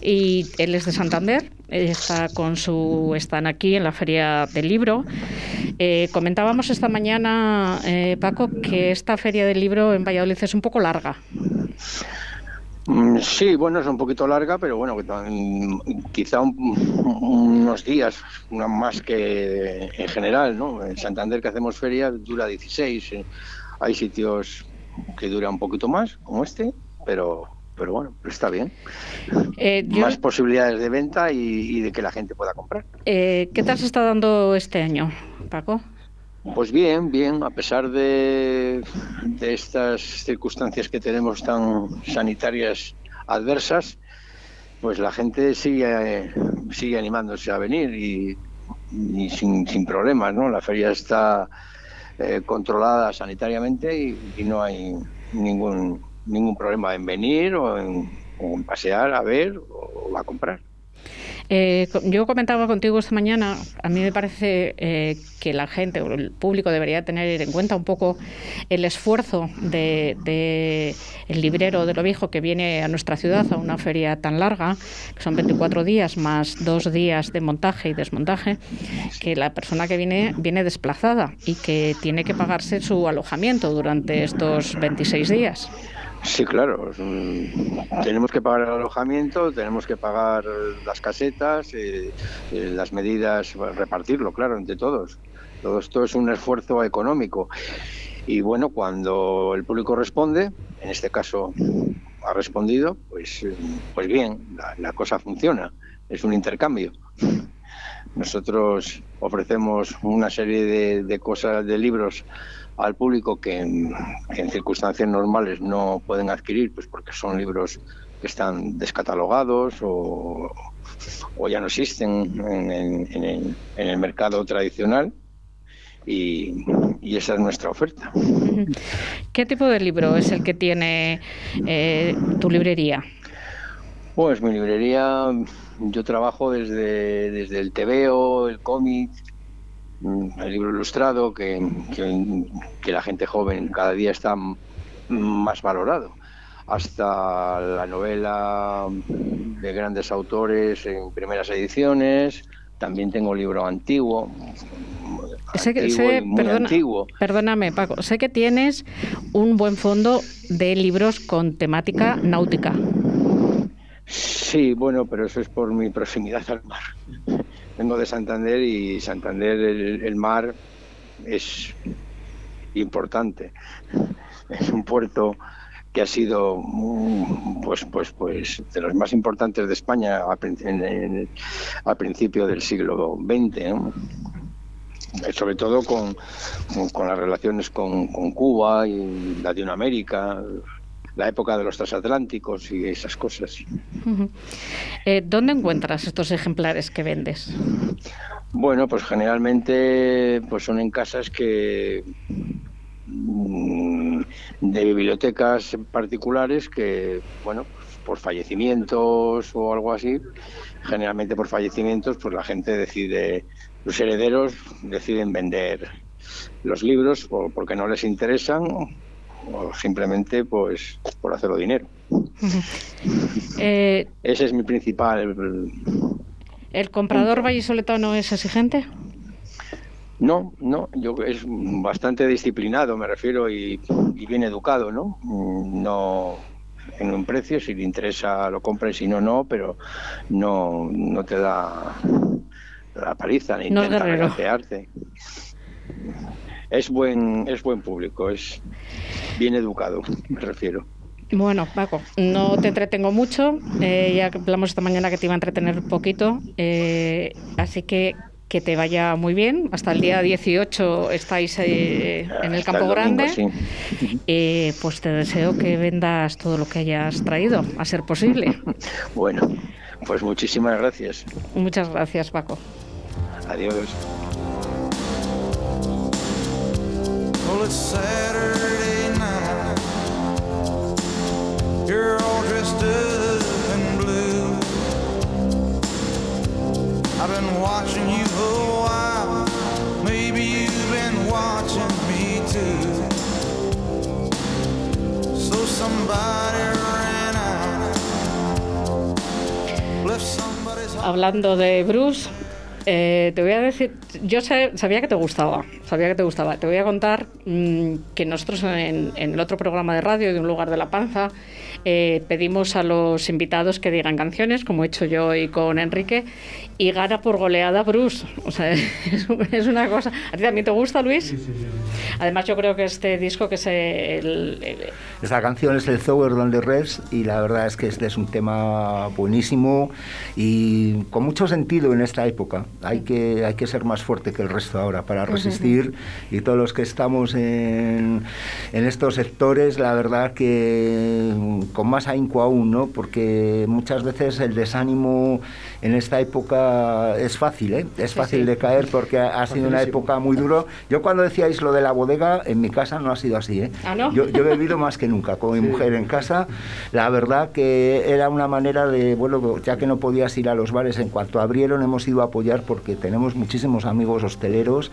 Y él es de Santander, está con su, están aquí en la feria del libro. Eh, comentábamos esta mañana, eh, Paco, que esta feria del libro en Valladolid es un poco larga. Mm, Sí, bueno, es un poquito larga, pero bueno, quizá un- unos días, una más que en general, ¿no? En Santander que hacemos feria dura 16, eh, hay sitios que dura un poquito más, como este, pero, pero bueno, está bien. Eh, yo- Más posibilidades de venta y, y de que la gente pueda comprar. eh, ¿Qué tal se está dando este año, Paco? Pues bien, bien, a pesar de, estas circunstancias que tenemos tan sanitarias adversas, pues la gente sigue, sigue animándose a venir y, sin, sin problemas, ¿no? La feria está eh, controlada sanitariamente y, y no hay ningún, ningún problema en venir o en, o en pasear a ver o a comprar. Eh, yo comentaba contigo esta mañana, a mí me parece eh, que la gente o el público debería tener en cuenta un poco el esfuerzo de, de el librero de lo viejo que viene a nuestra ciudad a una feria tan larga, que son 24 días más dos días de montaje y desmontaje, que la persona que viene viene desplazada y que tiene que pagarse su alojamiento durante estos 26 días. Sí, claro. un- Tenemos que pagar el alojamiento, tenemos que pagar las casetas, eh, eh, las medidas, repartirlo, claro, entre todos. Todo esto es un esfuerzo económico. Y bueno, cuando el público responde, en este caso ha respondido, pues, pues bien, la, la cosa funciona. Es un intercambio. Nosotros ofrecemos una serie de, de cosas, de libros al público que en, que en circunstancias normales no pueden adquirir, pues porque son libros que están descatalogados o, o ya no existen en, el, en el mercado tradicional y, y esa es nuestra oferta. ¿Qué tipo de libro es el que tiene eh, tu librería? Pues mi librería, yo trabajo desde, desde el TVO, el cómic, el libro ilustrado, que, que- que la gente joven cada día está más valorado, hasta la novela de grandes autores en primeras ediciones. También tengo libro antiguo, Sé que- antiguo sé- muy perdona- antiguo. Perdóname, Paco. Sé que tienes un buen fondo de libros con temática náutica. Sí, bueno, pero eso es por mi proximidad al mar. Vengo de Santander y Santander, el, mar es importante. Es un puerto que ha sido mm, pues pues pues de los más importantes de España a principio del siglo XX. Eh, sobre todo con las relaciones con, con Cuba y Latinoamérica, la época de los transatlánticos y esas cosas. Eh, ¿Dónde encuentras estos ejemplares que vendes? Bueno, pues generalmente pues son en casas que mm, de bibliotecas particulares que, bueno, pues por fallecimientos o algo así, generalmente por fallecimientos, pues la gente decide, los herederos deciden vender los libros o porque no les interesan o simplemente pues por hacerlo dinero. Eh, Ese es mi principal ¿El comprador vallisoletano es exigente? No, no, yo es bastante disciplinado, me refiero, y, y bien educado, ¿no? No en un precio, si le interesa lo compra y si no, no, pero no, no te da la paliza ni No intenta guerrero. regatearte. Es buen, es buen público, es bien educado, me refiero. Bueno, Paco, no te entretengo mucho. eh, ya hablamos esta mañana que te iba a entretener un poquito. eh, así que, que te vaya muy bien. Hasta el día 18 estáis eh, en el Hasta Campo el domingo, Grande. sí. Eh, pues te deseo que vendas todo lo que hayas traído, a ser posible. Bueno, pues muchísimas gracias. Muchas gracias, Paco. Adiós. It's Saturday night. I've been watching you a while. Maybe you've been watching me too. Hablando de Bruce, eh, te voy a decir, yo sabía que te gustaba, sabía que te gustaba. Te voy a contar mm, que nosotros en, el otro programa de radio de Un lugar de la panza eh, pedimos a los invitados que digan canciones, como he hecho yo hoy con Enrique, y gana por goleada Bruce. O sea, es, es una cosa. ¿A ti también te gusta, Luis? Además, yo creo que este disco que es el- el, Esta canción es el Zower Donde Res y la verdad es que este es un tema buenísimo y con mucho sentido en esta época. Hay que, hay que ser más fuerte que el resto ahora para resistir y todos los que estamos en, en estos sectores, la verdad que con más ahínco aún, ¿no? Porque muchas veces el desánimo en esta época es fácil, ¿eh? Es Sí, fácil sí. de caer porque ha, ha sido una época muy duro. Yo cuando decíais lo de la bodega, en mi casa no ha sido así, ¿eh? ¿Ah, no? Yo, yo he bebido más que nunca con mi mujer en casa. La verdad que era una manera de, bueno, ya que no podías ir a los bares, en cuanto abrieron hemos ido a apoyar porque tenemos muchísimos amigos hosteleros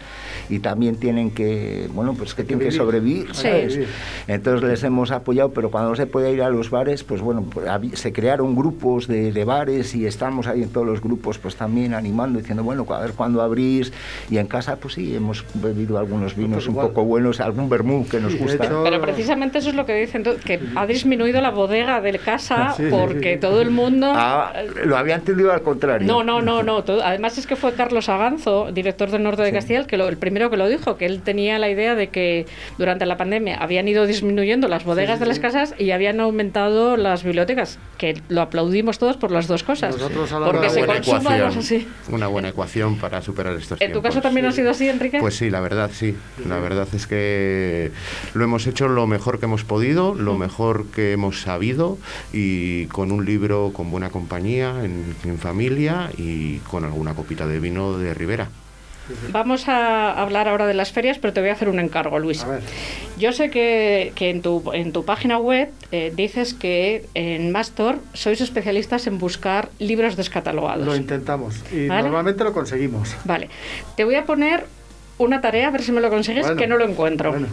y también tienen que, bueno, pues que tienen que vivir. sobrevivir. ¿sabes? Entonces les hemos apoyado, pero cuando no se podía ir a los bares, pues bueno, pues se crearon grupos de, de bares y estamos ahí en todos los grupos, pues también animando, diciendo, bueno, a ver cuándo abrís. Y en casa, pues sí, hemos bebido algunos vinos un poco buenos, algún vermú que nos Sí, gusta. hecho- Pero precisamente eso es lo que dicen, que ha disminuido la bodega de casa sí, porque sí. todo el mundo... Ah, lo había entendido al contrario. No, no, no, no. todo- además es que fue Carlos Aganzo, director del Norte de Castilla, el, que lo- el primero que lo dijo, que él tenía la idea de que durante la pandemia habían ido disminuyendo las bodegas de las casas y habían aumentado las bibliotecas, que lo aplaudimos todos por las dos cosas. Nosotros a la se consuma así. una buena ecuación para superar estos ¿En tu tiempos. caso también ha sido así, Enrique? Pues sí, la verdad sí. La verdad es que lo hemos hecho lo mejor que hemos podido, lo mejor que hemos sabido y con un libro con buena compañía, en, en familia y con alguna copita de vino de Ribera. Vamos a hablar ahora de las ferias, pero te voy a hacer un encargo, Luis. A ver. Yo sé que, que en, tu, en tu página web eh, dices que en Mastor sois especialistas en buscar libros descatalogados. Lo intentamos y ¿Vale? normalmente lo conseguimos. Vale, te voy a poner una tarea, a ver si me lo consigues, Bueno, que no lo encuentro. bueno.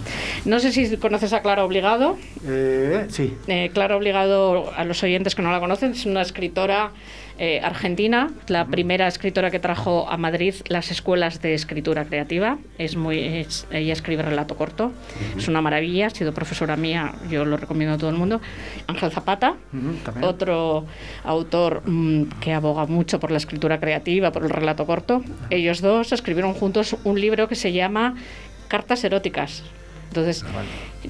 No sé si conoces a Clara Obligado. Eh, sí. Eh, Clara Obligado, a los oyentes que no la conocen, es una escritora eh, argentina, la primera escritora que trajo a Madrid las escuelas de escritura creativa. Es muy, es- ella escribe relato corto, es una maravilla, ha sido profesora mía, yo lo recomiendo a todo el mundo. Ángel Zapata, otro autor mm, que aboga mucho por la escritura creativa, por el relato corto. Ellos dos escribieron juntos un libro que se llama Cartas eróticas. Entonces,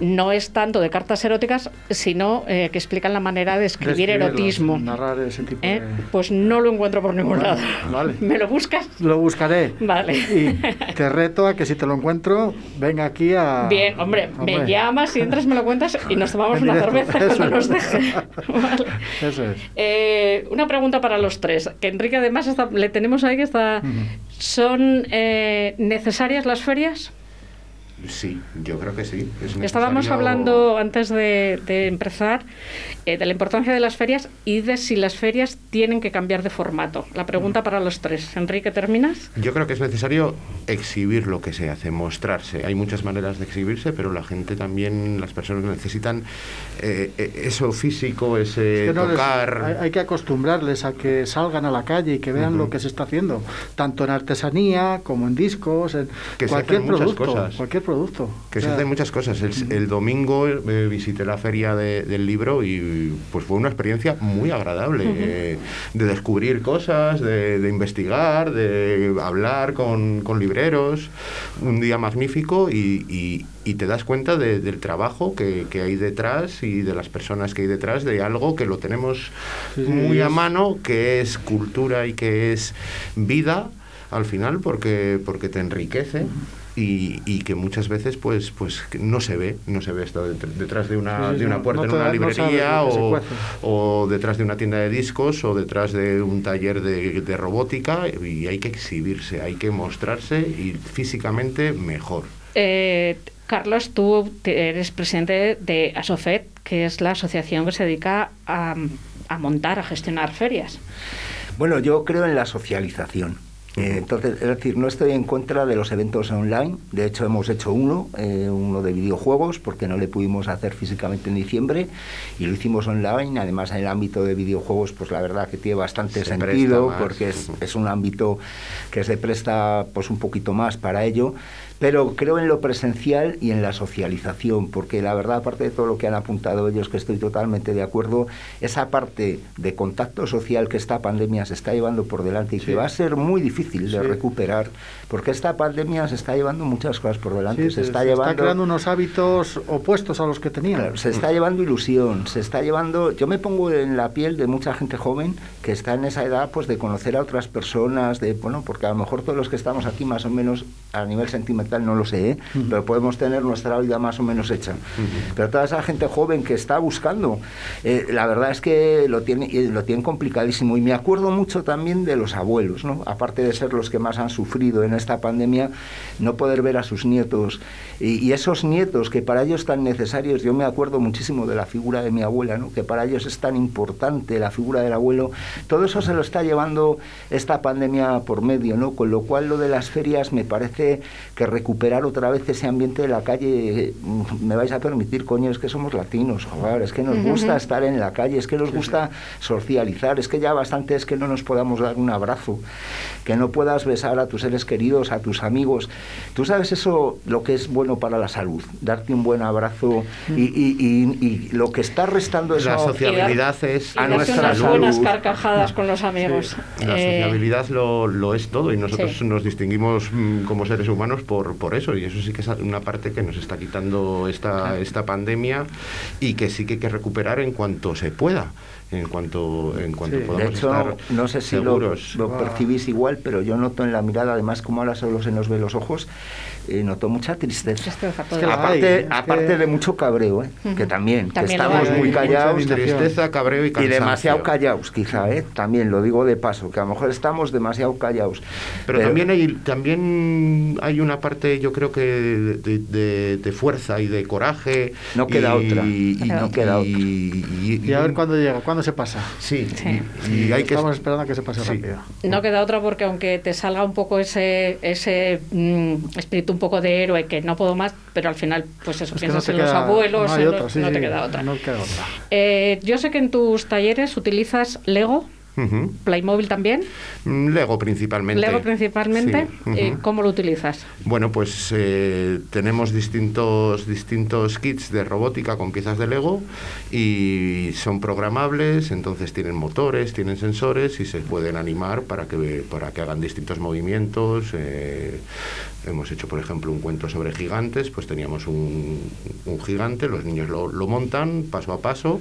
no es tanto de cartas eróticas, sino eh, que explican la manera de escribir erotismo. Narrar ese tipo ¿eh? de... Pues no lo encuentro por ningún Vale, lado. vale. ¿Me lo buscas? Lo buscaré. Vale. Y te reto a que si te lo encuentro, venga aquí a... Bien, hombre, me llamas y entras, me lo cuentas y nos tomamos una cerveza eso cuando nos deje. Vale. Eso es. Eh, una pregunta para los tres, que Enrique además está- le tenemos ahí que está... ¿Son eh, necesarias las ferias? Sí, yo creo que sí. es Estábamos necesario- hablando antes de, de empezar eh, de la importancia de las ferias y de si las ferias tienen que cambiar de formato. La pregunta para los tres. Enrique, ¿terminas? Yo creo que es necesario exhibir lo que se hace, mostrarse. Hay muchas maneras de exhibirse, pero la gente también, las personas necesitan eh, eh, eso físico, ese Es que no les- tocar. hay, hay que acostumbrarles a que salgan a la calle y que vean lo que se está haciendo, tanto en artesanía como en discos, en Que se cualquier hacen muchas producto. cosas. Cualquier producto. Que O se hacen muchas cosas. El, el domingo eh, visité la feria de- del libro y pues fue una experiencia muy agradable eh, de descubrir cosas, de, de investigar, de hablar con, con libreros. Un día magnífico y, y- y te das cuenta de- del trabajo que, que hay detrás y de las personas que hay detrás de algo que lo tenemos Sí, muy a mano, que es cultura y que es vida al final porque, porque te enriquece. Y, y que muchas veces pues pues que no se ve no se ve esto det- detrás de una, Sí, de una puerta no en una librería o, o detrás de una tienda de discos o detrás de un taller de, de robótica y hay que exhibirse hay que mostrarse y físicamente mejor Eh, Carlos, tú eres presidente de ASOFET, que es la asociación que se dedica a, a montar, a gestionar ferias. Bueno, yo creo en la socialización. Eh, entonces, es decir, no estoy en contra de los eventos online. De hecho, hemos hecho uno, eh, uno de videojuegos, porque no le pudimos hacer físicamente en diciembre y lo hicimos online. Además, en el ámbito de videojuegos, pues la verdad que tiene bastante Se sentido, porque es, es un ámbito que se presta pues un poquito más para ello. Pero creo en lo presencial y en la socialización, porque la verdad, aparte de todo lo que han apuntado ellos, que estoy totalmente de acuerdo, esa parte de contacto social que esta pandemia se está llevando por delante y que Sí. va a ser muy difícil de Sí. recuperar, porque esta pandemia se está llevando muchas cosas por delante. Sí, se se, está se llevando está creando unos hábitos opuestos a los que teníamos. Claro, se está llevando ilusión, se está llevando. Yo me pongo en la piel de mucha gente joven que está en esa edad, pues de conocer a otras personas, de bueno, porque a lo mejor todos los que estamos aquí más o menos a nivel sentimental no lo sé, ¿eh? pero podemos tener nuestra vida más o menos hecha. Pero toda esa gente joven que está buscando, eh, la verdad es que lo tiene, lo tienen complicadísimo. Y me acuerdo mucho también de los abuelos, ¿no? Aparte de ser los que más han sufrido en esta pandemia, no poder ver a sus nietos y, y esos nietos que para ellos tan necesarios, yo me acuerdo muchísimo de la figura de mi abuela, ¿no? que para ellos es tan importante la figura del abuelo, todo eso se lo está llevando esta pandemia por medio, ¿no? con lo cual lo de las ferias me parece que recuperar otra vez ese ambiente de la calle, mm, me vais a permitir, coño, es que somos latinos, joder, es que nos gusta estar en la calle, es que nos gusta socializar, es que ya bastante es que no nos podamos dar un abrazo, que no puedas besar a tus seres queridos, a tus amigos. Tú sabes eso, lo que es bueno para la salud, darte un buen abrazo y, y- y- y lo que está restando eso la sociabilidad Y es a nuestra unas salud. buenas carcajadas con los amigos. La Eh, sociabilidad lo, lo es todo y nosotros sí. nos distinguimos mm, como seres humanos por, por eso y eso sí que es una parte que nos está quitando esta, esta pandemia y que sí que hay que recuperar en cuanto se pueda, en cuanto, en cuanto Sí. podamos De hecho, estar no sé si lo percibís igual, pero yo noto en la mirada, además como ahora solo se nos ve los ojos, eh, noto mucha tristeza. Tristeza, Es que aparte hay, aparte que- de mucho cabreo, ¿eh? que también, También que lo estamos muy callados. Tristeza, cabreo y y demasiado callados, quizá, ¿eh? también lo digo de paso, que a lo mejor estamos demasiado callados. Pero, también hay también hay una parte, yo creo que de, de- de fuerza y de coraje. No queda y- otra. y- No queda otra. y- y- Y a ver y- cuándo llega, cuándo se pasa. Sí, Sí. Y, y hay que Estamos esperando a que se pase Sí. rápido. No queda otra porque aunque te salga un poco ese, ese mm, espíritu un poco de héroe que no puedo más, pero al final pues eso, Es piensas no en los abuelos, no hay en otra, los- sí, no te sí, queda otra. No queda otra. Eh, yo sé que en tus talleres utilizas Lego, Ujú. Playmobil también, Mm, Lego principalmente. Lego principalmente. Sí, Eh. ¿Cómo lo utilizas? Bueno, pues eh, tenemos distintos, distintos kits de robótica con piezas de Lego y son programables, entonces tienen motores, tienen sensores y se pueden animar para que, para que hagan distintos movimientos. eh, hemos hecho, por ejemplo, un cuento sobre gigantes, pues teníamos un, un gigante, los niños lo, lo montan paso a paso,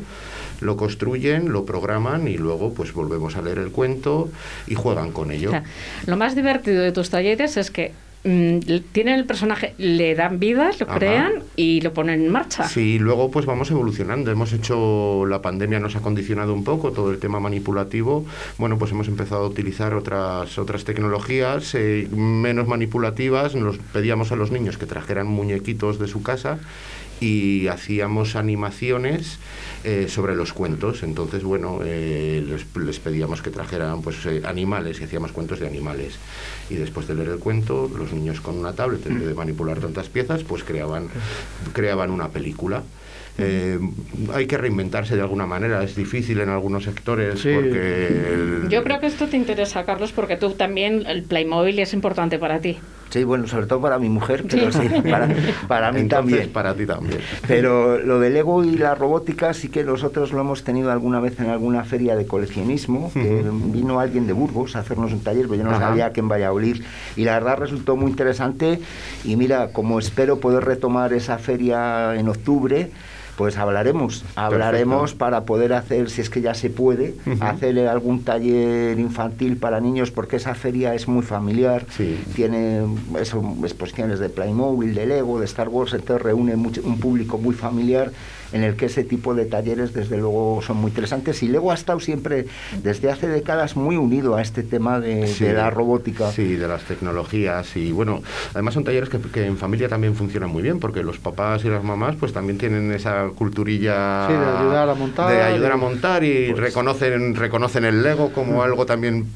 lo construyen, lo programan y luego pues volvemos a leer el cuento y juegan con ello. O sea, lo más divertido de tus talleres es que mm, tienen el personaje, le dan vida, lo Ajá. crean y lo ponen en marcha. Sí, luego pues vamos evolucionando. Hemos hecho, la pandemia nos ha condicionado un poco todo el tema manipulativo. Bueno, pues hemos empezado a utilizar otras, otras tecnologías eh, menos manipulativas. Nos pedíamos a los niños que trajeran muñequitos de su casa y hacíamos animaciones eh, sobre los cuentos. Entonces, bueno, eh, les, les pedíamos que trajeran pues eh, animales y hacíamos cuentos de animales. Y después de leer el cuento, los niños con una tablet, en vez de manipular tantas piezas, pues creaban, creaban una película. Eh, hay que reinventarse de alguna manera, es difícil en algunos sectores Sí. porque... el- Yo creo que esto te interesa, Carlos, porque tú también, el Playmobil es importante para ti. Sí, bueno, sobre todo para mi mujer, pero Sí. sí, para, para mí Entonces, también. para ti también. Pero lo del ego y la robótica sí que nosotros lo hemos tenido alguna vez en alguna feria de coleccionismo, que vino alguien de Burgos a hacernos un taller, pero yo no Ajá. sabía que en Valladolid, y la verdad resultó muy interesante, y mira, como espero poder retomar esa feria en octubre, Pues hablaremos, hablaremos para poder hacer, si es que ya se puede, Ujú. hacer algún taller infantil para niños, porque esa feria es muy familiar, tiene eso, exposiciones de Playmobil, de Lego, de Star Wars, entonces reúne mucho- un público muy familiar en el que ese tipo de talleres desde luego son muy interesantes. Y Lego ha estado siempre desde hace décadas muy unido a este tema de, Sí. de la robótica. Sí, de las tecnologías. Y bueno, además son talleres que, que en familia también funcionan muy bien porque los papás y las mamás pues también tienen esa culturilla Sí, de ayudar a montar, de ayudar a de- montar y Pues reconocen reconocen el Lego como algo también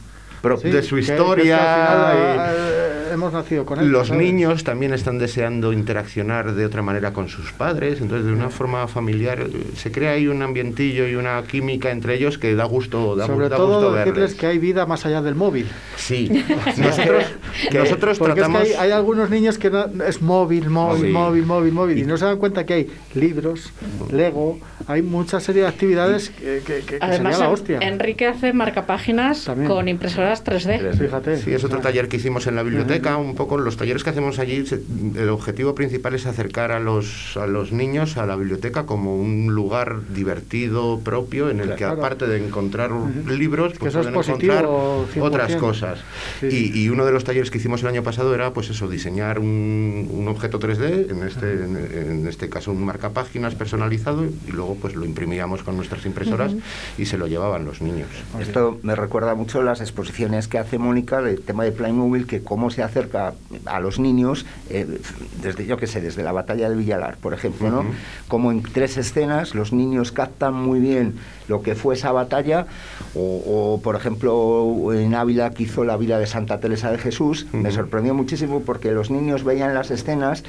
Sí, de su que que historia al final, y- eh, hemos nacido con él. los ¿sabes? niños también están deseando interaccionar de otra manera con sus padres, entonces de una forma familiar eh, se crea ahí un ambientillo y una química entre ellos que da gusto, da, Sobre da todo gusto decirles verles. que hay vida más allá del móvil. Sí, nosotros, nosotros Porque es que tratamos... hay, hay algunos niños que no- es móvil, móvil, Sí. móvil, móvil, móvil, y no se dan cuenta que hay libros, Lego, hay mucha serie de actividades que, que- que- que Además, sería la hostia. Enrique hace marcapáginas con impresoras 3D. Fíjate. Sí, es otro taller que hicimos en la biblioteca, un poco los talleres que hacemos allí, el objetivo principal es acercar a los, a los niños a la biblioteca como un lugar divertido, propio, en el que Claro. aparte de encontrar libros, Que pues eso es pueden positivo, encontrar 100%. otras cosas. Sí. Y, y uno de los talleres que hicimos el año pasado era pues eso, diseñar un, un objeto 3D, en este, en, en este caso un marcapáginas personalizado, y luego pues lo imprimíamos con nuestras impresoras Ujú. y se lo llevaban los niños. Esto me recuerda mucho las exposiciones que hace Mónica del tema de Playmobil, que cómo se acerca a los niños, eh, desde yo que sé, desde la batalla de Villalar, por ejemplo, ¿no? Como en tres escenas los niños captan muy bien lo que fue esa batalla, o, o, por ejemplo en Ávila que hizo la vida de Santa Teresa de Jesús, me sorprendió muchísimo porque los niños veían las escenas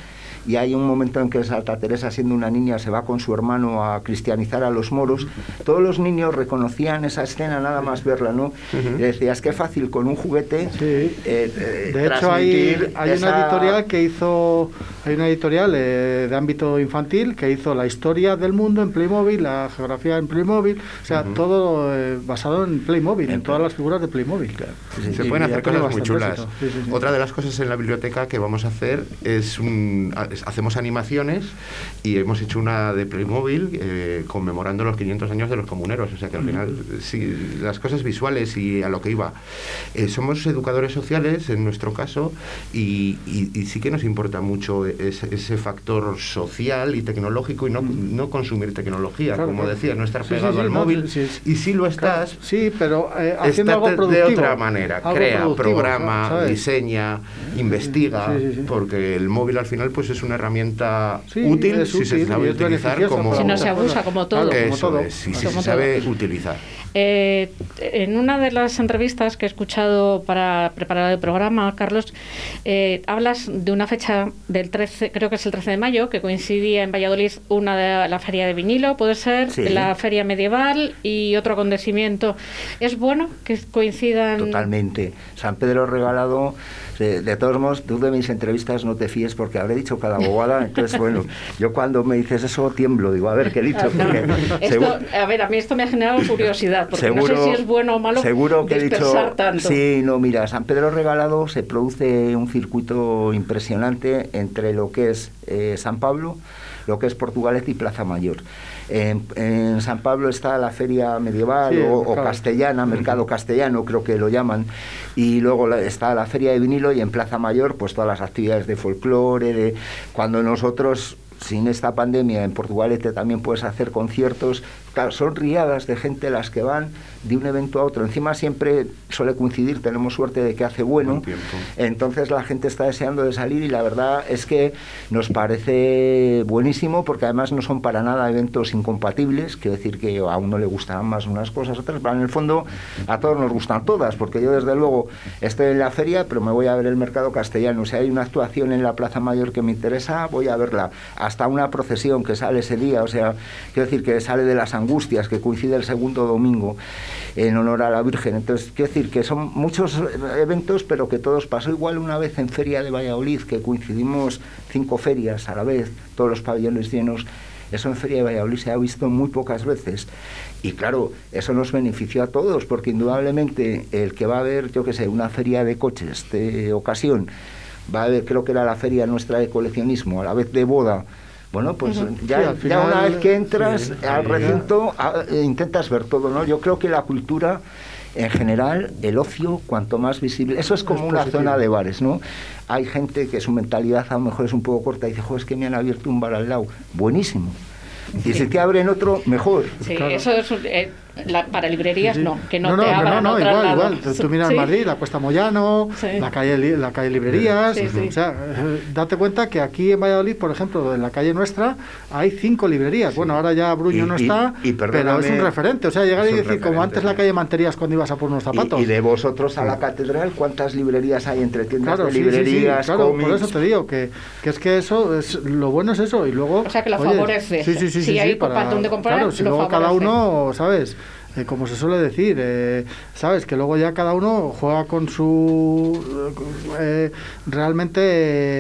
y hay un momento en que Santa Teresa, siendo una niña, se va con su hermano a cristianizar a los moros. Todos los niños reconocían esa escena nada más verla, ¿no? Y decías, qué fácil con un juguete. eh, eh, De hecho, hay, hay esa- una editorial que hizo, hay una editorial eh, de ámbito infantil que hizo la historia del mundo en Playmobil, la geografía en Playmobil, o sea, todo eh, basado en Playmobil, en todas las figuras de Playmobil. Se Y pueden ya hacer tiene cosas muy chulas. Sí, sí, sí. Otra de las cosas en la biblioteca que vamos a hacer es un, hacemos animaciones y hemos hecho una de Playmobil eh, conmemorando los 500 años de los comuneros. O sea que al final, sí, las cosas visuales y a lo que iba. Eh, somos educadores sociales en nuestro caso y, y- y sí que nos importa mucho ese, ese factor social y tecnológico y no, no consumir tecnología. Claro, Como claro. decía, no estar Sí, sí, pegado sí, al no, móvil. Y si lo estás, Sí, pero eh, haciendo algo productivo. de otra manera, crea, programa, ¿sabes? diseña, investiga, porque el móvil al final pues es una herramienta Sí, útil es si se útil sabe y es utilizar como Si no se abusa, como todo. Claro, como Eso todo. es, sí, Como se sabe todo. utilizar. Eh, en una de las entrevistas que he escuchado para preparar el programa, Carlos, eh, hablas de una fecha del 13, creo que es el 13 de mayo, que coincidía en Valladolid una de la feria de vinilo, puede ser, Sí. la feria medieval y otro acontecimiento. ¿Es bueno que coincidan? Totalmente. San Pedro regalado, de, de todos modos, tú de mis entrevistas no te fíes porque habré dicho cada bobada. Entonces, bueno, yo cuando me dices eso tiemblo, digo, a ver qué he dicho. Porque Esto, segu- a ver, a mí esto me ha generado curiosidad, porque no sé si es bueno o malo seguro que he dicho tanto. sí no mira San Pedro Regalado se produce un circuito impresionante entre lo que es eh, San Pablo lo que es Portugalete y Plaza Mayor. En, en San Pablo está la feria medieval Sí, o, castellana mercado castellano creo que lo llaman y luego la- está la feria de vinilo y en Plaza Mayor pues todas las actividades de folclore de cuando nosotros sin esta pandemia en Portugalete también puedes hacer conciertos. Claro, son riadas de gente las que van de un evento a otro. Encima siempre suele coincidir, tenemos suerte de que hace bueno. Entonces la gente está deseando de salir y la verdad es que nos parece buenísimo porque además no son para nada eventos incompatibles. Quiero decir que a uno le gustarán más unas cosas, otras, pero en el fondo a todos nos gustan todas, porque yo desde luego estoy en la feria, pero me voy a ver el mercado castellano. Si hay una actuación en la Plaza Mayor que me interesa, voy a verla. Hasta una procesión que sale ese día, o sea, quiero decir que sale de las Angustias, que coincide el segundo domingo en honor a la Virgen. Entonces, quiero decir que son muchos eventos, pero que todos pasó igual una vez en Feria de Valladolid, que coincidimos cinco ferias a la vez, todos los pabellones llenos. Eso en Feria de Valladolid se ha visto muy pocas veces. Y claro, eso nos benefició a todos, porque indudablemente el que va a haber, yo qué sé, una feria de coches de ocasión, va a haber, creo que era la feria nuestra de coleccionismo, a la vez de boda, Bueno, pues ya, Sí, al ya final, una vez que entras sí, al recinto a- eh, intentas ver todo, ¿no? Yo creo que la cultura en general, el ocio, cuanto más visible, eso es como Es una positivo. zona de bares, ¿no? Hay gente que su mentalidad a lo mejor es un poco corta y dice, joder, es que me han abierto un bar al lado. Buenísimo. Y si te abren otro, mejor. Sí, eso es un- eh, la- para librerías Sí, sí. no, que no, no, te abran no, no, igual, lado. igual. Tú, tú miras Sí. Madrid, la Cuesta Moyano, Sí. la calle la calle Librerías, Sí, sí. o sea, eh, date cuenta que aquí en Valladolid, por ejemplo, en la calle nuestra hay cinco librerías. Bueno, ahora ya Bruño Y- no y- está, y pero es un referente. O sea, llegar y decir, como antes la calle Manterías cuando ibas a por unos zapatos. Y, y de vosotros a la catedral, ¿cuántas librerías hay entre tiendas Claro, de sí, sí, sí, librerías, claro, por eso te digo que, que es que eso es lo bueno es eso y luego O sea, que la oye, favorece. sí sí sí Si sí, hay sí, para- donde comprar, claro si lo luego cada uno sabes Eh, como se suele decir eh, sabes que luego ya cada uno juega con su eh, realmente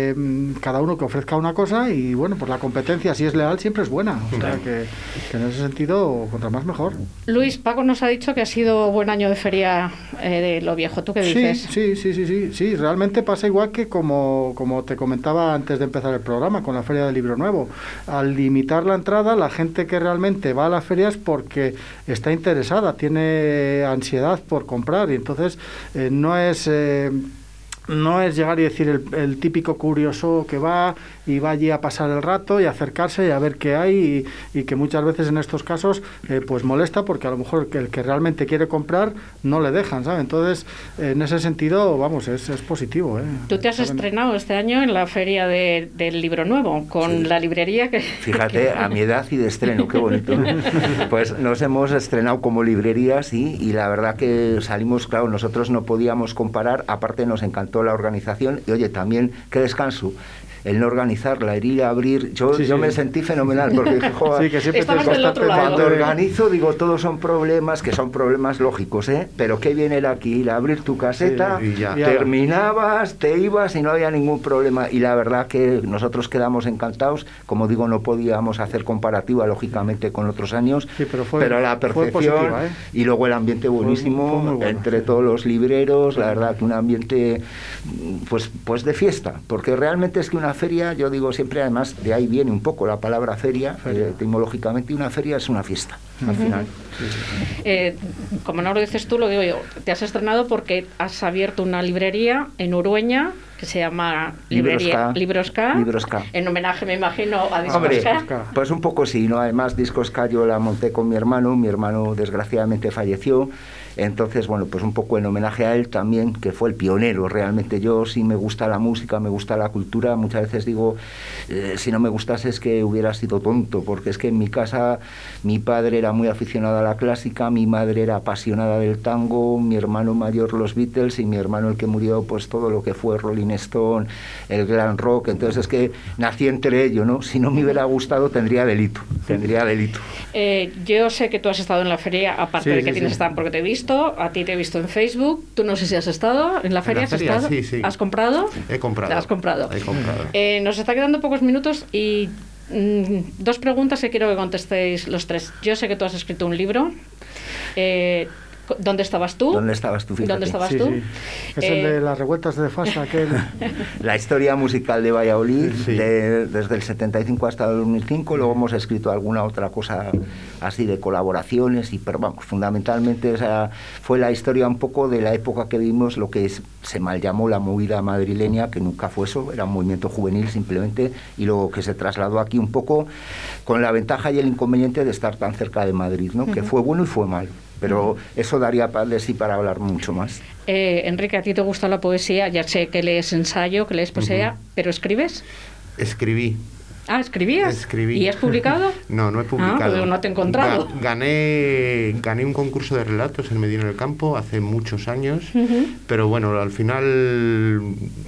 eh, mm, cada uno que ofrezca una cosa y bueno pues la competencia si es leal siempre es buena o sea que, que en ese sentido contra más mejor Luis, Paco nos ha dicho que ha sido buen año de feria eh, de lo viejo. ¿Tú qué Sí, dices? sí, sí, sí, sí, sí, realmente pasa igual que como, como te comentaba antes de empezar el programa con la Feria del Libro Nuevo. Al limitar la entrada, la gente que realmente va a las ferias porque está interesada, tiene ansiedad por comprar. Y entonces eh, no es... eh, no es llegar y decir el, el típico curioso que va y va allí a pasar el rato y acercarse y a ver qué hay y, y que muchas veces en estos casos eh, pues molesta porque a lo mejor que el que realmente quiere comprar no le dejan, ¿sabes? Entonces, en ese sentido, vamos, es, es positivo, ¿eh? Tú te has estrenado este año en la feria de- del libro nuevo, con la librería que... Fíjate, a mi edad y de estreno, qué bonito. Pues nos hemos estrenado como librerías y, y la verdad que salimos, claro, nosotros no podíamos comparar, aparte nos encantó la organización y oye, también, qué descanso. El no organizarla, el ir a abrir, yo, Sí, yo sí. me sentí fenomenal porque dije, joder, Sí, que siempre te cuando organizo, digo, todos son problemas, que son problemas lógicos, ¿eh? Pero qué viene el aquí, el abrir tu caseta, Sí, y ya. terminabas, te ibas y no había ningún problema. Y la verdad que nosotros quedamos encantados. Como digo, no podíamos hacer comparativa, lógicamente, con otros años, Sí, pero fue- la fue positiva, ¿eh? y luego el ambiente buenísimo fue muy bueno, entre sí. todos los libreros, la verdad que un ambiente pues pues de fiesta, porque realmente es que una feria, yo digo siempre, además de ahí viene un poco la palabra feria, Feria. eh, etimológicamente una feria es una fiesta, al final. Eh, como no lo dices tú, lo digo yo. Te has estrenado porque has abierto una librería en Urueña que se llama Librería Librosca. En homenaje, me imagino, a Hombre, Discosca. pues un poco sí, ¿no? Además, Discosca yo la monté con mi hermano, mi hermano desgraciadamente falleció, entonces, bueno, pues un poco en homenaje a él también, que fue el pionero, realmente yo sí me gusta la música, me gusta la cultura, muchas veces digo, eh, si no me gustase es que hubiera sido tonto, porque es que en mi casa mi padre era muy aficionado a la clásica, mi madre era apasionada del tango, mi hermano mayor los Beatles y mi hermano el que murió, pues todo lo que fue Rolling Stone, el glam rock, entonces es que nací entre ellos, ¿no? Si no me hubiera gustado tendría delito, tendría delito. Eh, yo sé que tú has estado en la feria, aparte Sí, de que sí, tienes sí. stand porque te he visto, a ti te he visto en Facebook, tú no sé si has estado en la feria, la ¿has feria, estado? sí, sí. ¿Has comprado? He comprado. Has comprado. He comprado. Eh, nos está quedando pocos minutos y mm, dos preguntas que quiero que contestéis los tres. Yo sé que tú has escrito un libro. Eh, ¿Dónde estabas tú? ¿Dónde estabas tú? Fíjate. ¿Dónde estabas Sí, tú? sí. Es el Eh, de las revueltas de Fasa, aquel. La historia musical de Valladolid, Sí. de- desde el 75 hasta el 2005, luego hemos escrito alguna otra cosa así de colaboraciones, y, pero vamos, fundamentalmente esa fue la historia un poco de la época que vimos, lo que es- se mal llamó la movida madrileña, que nunca fue eso, era un movimiento juvenil simplemente, y luego que se trasladó aquí un poco con la ventaja y el inconveniente de estar tan cerca de Madrid, ¿no? que fue bueno y fue malo. Pero eso daría pa- de sí para hablar mucho más. eh, Enrique, a ti te gusta la poesía, ya sé que lees ensayo, que lees poesía, pero ¿escribes? Escribí. Ah, ¿escribías? Escribí. ¿Y has publicado? No, no he publicado. Ah, no te he encontrado. Ga- gané, gané un concurso de relatos en Medina del Campo hace muchos años, pero bueno, al final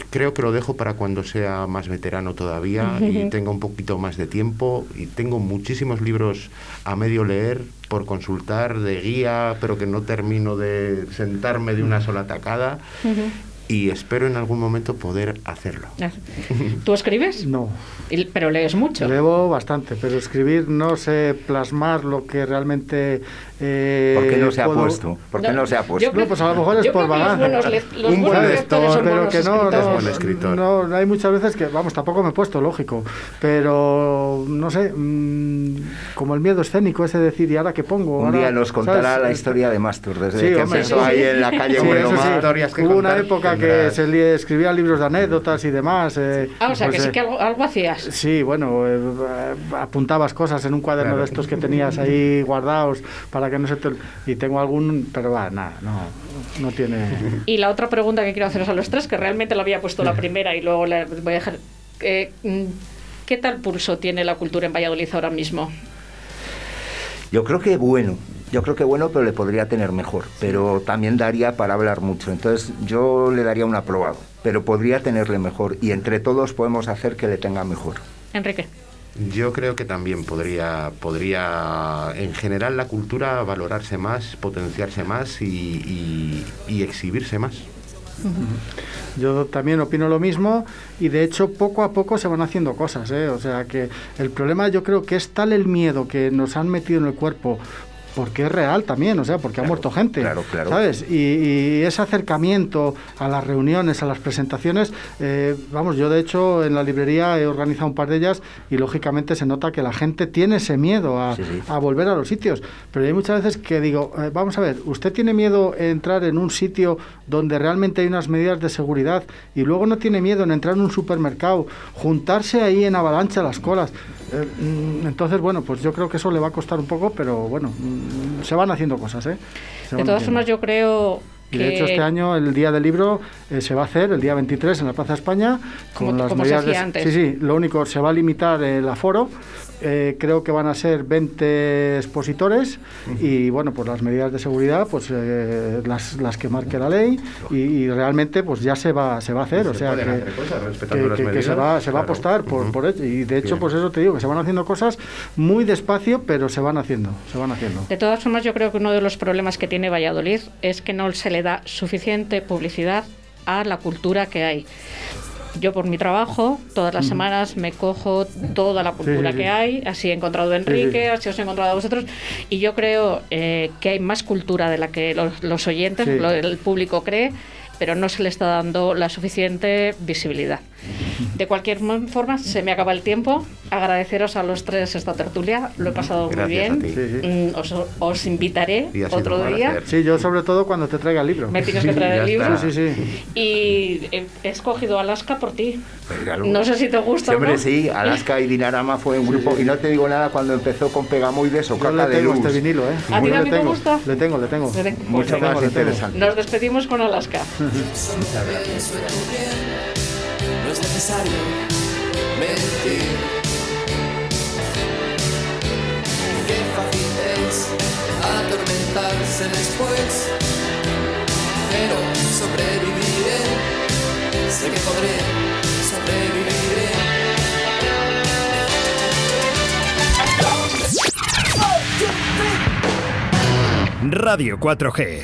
creo que lo dejo para cuando sea más veterano todavía y tenga un poquito más de tiempo. Y tengo muchísimos libros a medio leer por consultar de guía, pero que no termino de sentarme de una sola tacada. Y espero en algún momento poder hacerlo. ¿Tú escribes? No. Pero lees mucho. Leo bastante, pero escribir no sé plasmar lo que realmente. Eh, ¿Por qué no se ha puedo- puesto? ¿Por qué no, se ha puesto? No, pues a lo mejor es por los Un buen lector, pero que no, no, Buen escritor. no, hay muchas veces que, vamos, tampoco me he puesto, lógico, pero no sé, mm, como el miedo escénico, ese de decir, ¿y ahora qué pongo? Un Ahora, día nos contará ¿sabes? la historia de Mastur, desde Sí, que hombre, empezó sí, ahí sí. en la calle Sí, Bueno. Mar. Historias que Hubo una contar que se li- escribía libros de anécdotas y demás. eh, Ah, o sea, pues, que sí eh, que algo, algo hacías. Sí, bueno, eh, apuntabas cosas en un cuaderno Claro. de estos que tenías ahí guardados para que no se te... Y tengo algún, pero va, nada, no, no tiene... Y la otra pregunta que quiero haceros a los tres, que realmente lo había puesto la primera y luego la voy a dejar. eh, ¿Qué tal pulso tiene la cultura en Valladolid ahora mismo? Yo creo que bueno, yo creo que bueno, pero le podría tener mejor, pero también daría para hablar mucho. Entonces yo le daría un aprobado, pero podría tenerle mejor y entre todos podemos hacer que le tenga mejor. Enrique. Yo creo que también podría, podría en general la cultura valorarse más, potenciarse más y, y- y exhibirse más. Yo también opino lo mismo y de hecho poco a poco se van haciendo cosas, ¿eh? O sea que el problema yo creo que es tal el miedo que nos han metido en el cuerpo porque es real también, o sea, porque ha muerto gente, claro, claro. ¿sabes? Y, y ese acercamiento a las reuniones, a las presentaciones, eh, vamos, yo de hecho en la librería he organizado un par de ellas y lógicamente se nota que la gente tiene ese miedo a, Sí, sí. a volver a los sitios, pero hay muchas veces que digo, eh, vamos a ver, ¿usted tiene miedo en entrar en un sitio donde realmente hay unas medidas de seguridad y luego no tiene miedo en entrar en un supermercado, juntarse ahí en avalancha las colas? Eh, mm, entonces, bueno, pues yo creo que eso le va a costar un poco, pero bueno, mm, se van haciendo cosas, ¿eh? Se De todas haciendo. formas, yo creo Y que. de hecho este año el Día del Libro eh, se va a hacer el día 23 en la Plaza España con Como- las como se medidas de- hacía antes. Sí, sí, lo único se va a limitar el aforo. Eh, creo que van a ser 20 expositores y bueno, pues las medidas de seguridad pues eh, las, las que marque la ley y, y realmente pues ya se va se va a hacer, Se o sea que, hacer cosas que- respetando las que- que se va se va a apostar por, por ello y de hecho Bien. pues eso te digo que se van haciendo cosas muy despacio, pero se van haciendo, se van haciendo. De todas formas, yo creo que uno de los problemas que tiene Valladolid es que no se le da suficiente publicidad a la cultura que hay. Yo por mi trabajo, todas las semanas me cojo toda la cultura sí, que hay, así he encontrado a Enrique, sí. así os he encontrado a vosotros, y yo creo eh, que hay más cultura de la que los, los oyentes, lo- el público cree, pero no se le está dando la suficiente visibilidad. De cualquier forma, se me acaba el tiempo. Agradeceros a los tres esta tertulia, lo he pasado muy Gracias bien. ti. Sí, sí. Mm, Os, os invitaré otro día. Sí, yo sobre todo cuando te traiga el libro. Me tienes que traer el libro. Y he, he escogido Alaska por ti. Pues No sé si te gusta Siempre no. sí, Alaska y Dinarama fue un grupo, y no te digo nada cuando empezó con Pegamoides o Yo Caca le de tengo Luz. este vinilo, ¿eh? ¿A ti también te gusta? Le tengo, le tengo. Le tengo. Mucho más interesante. Nos despedimos con Alaska. No es necesario mentir. Qué fácil es atormentarse después. Pero sobreviviré. Sé que podré, sobreviviré. Radio 4G.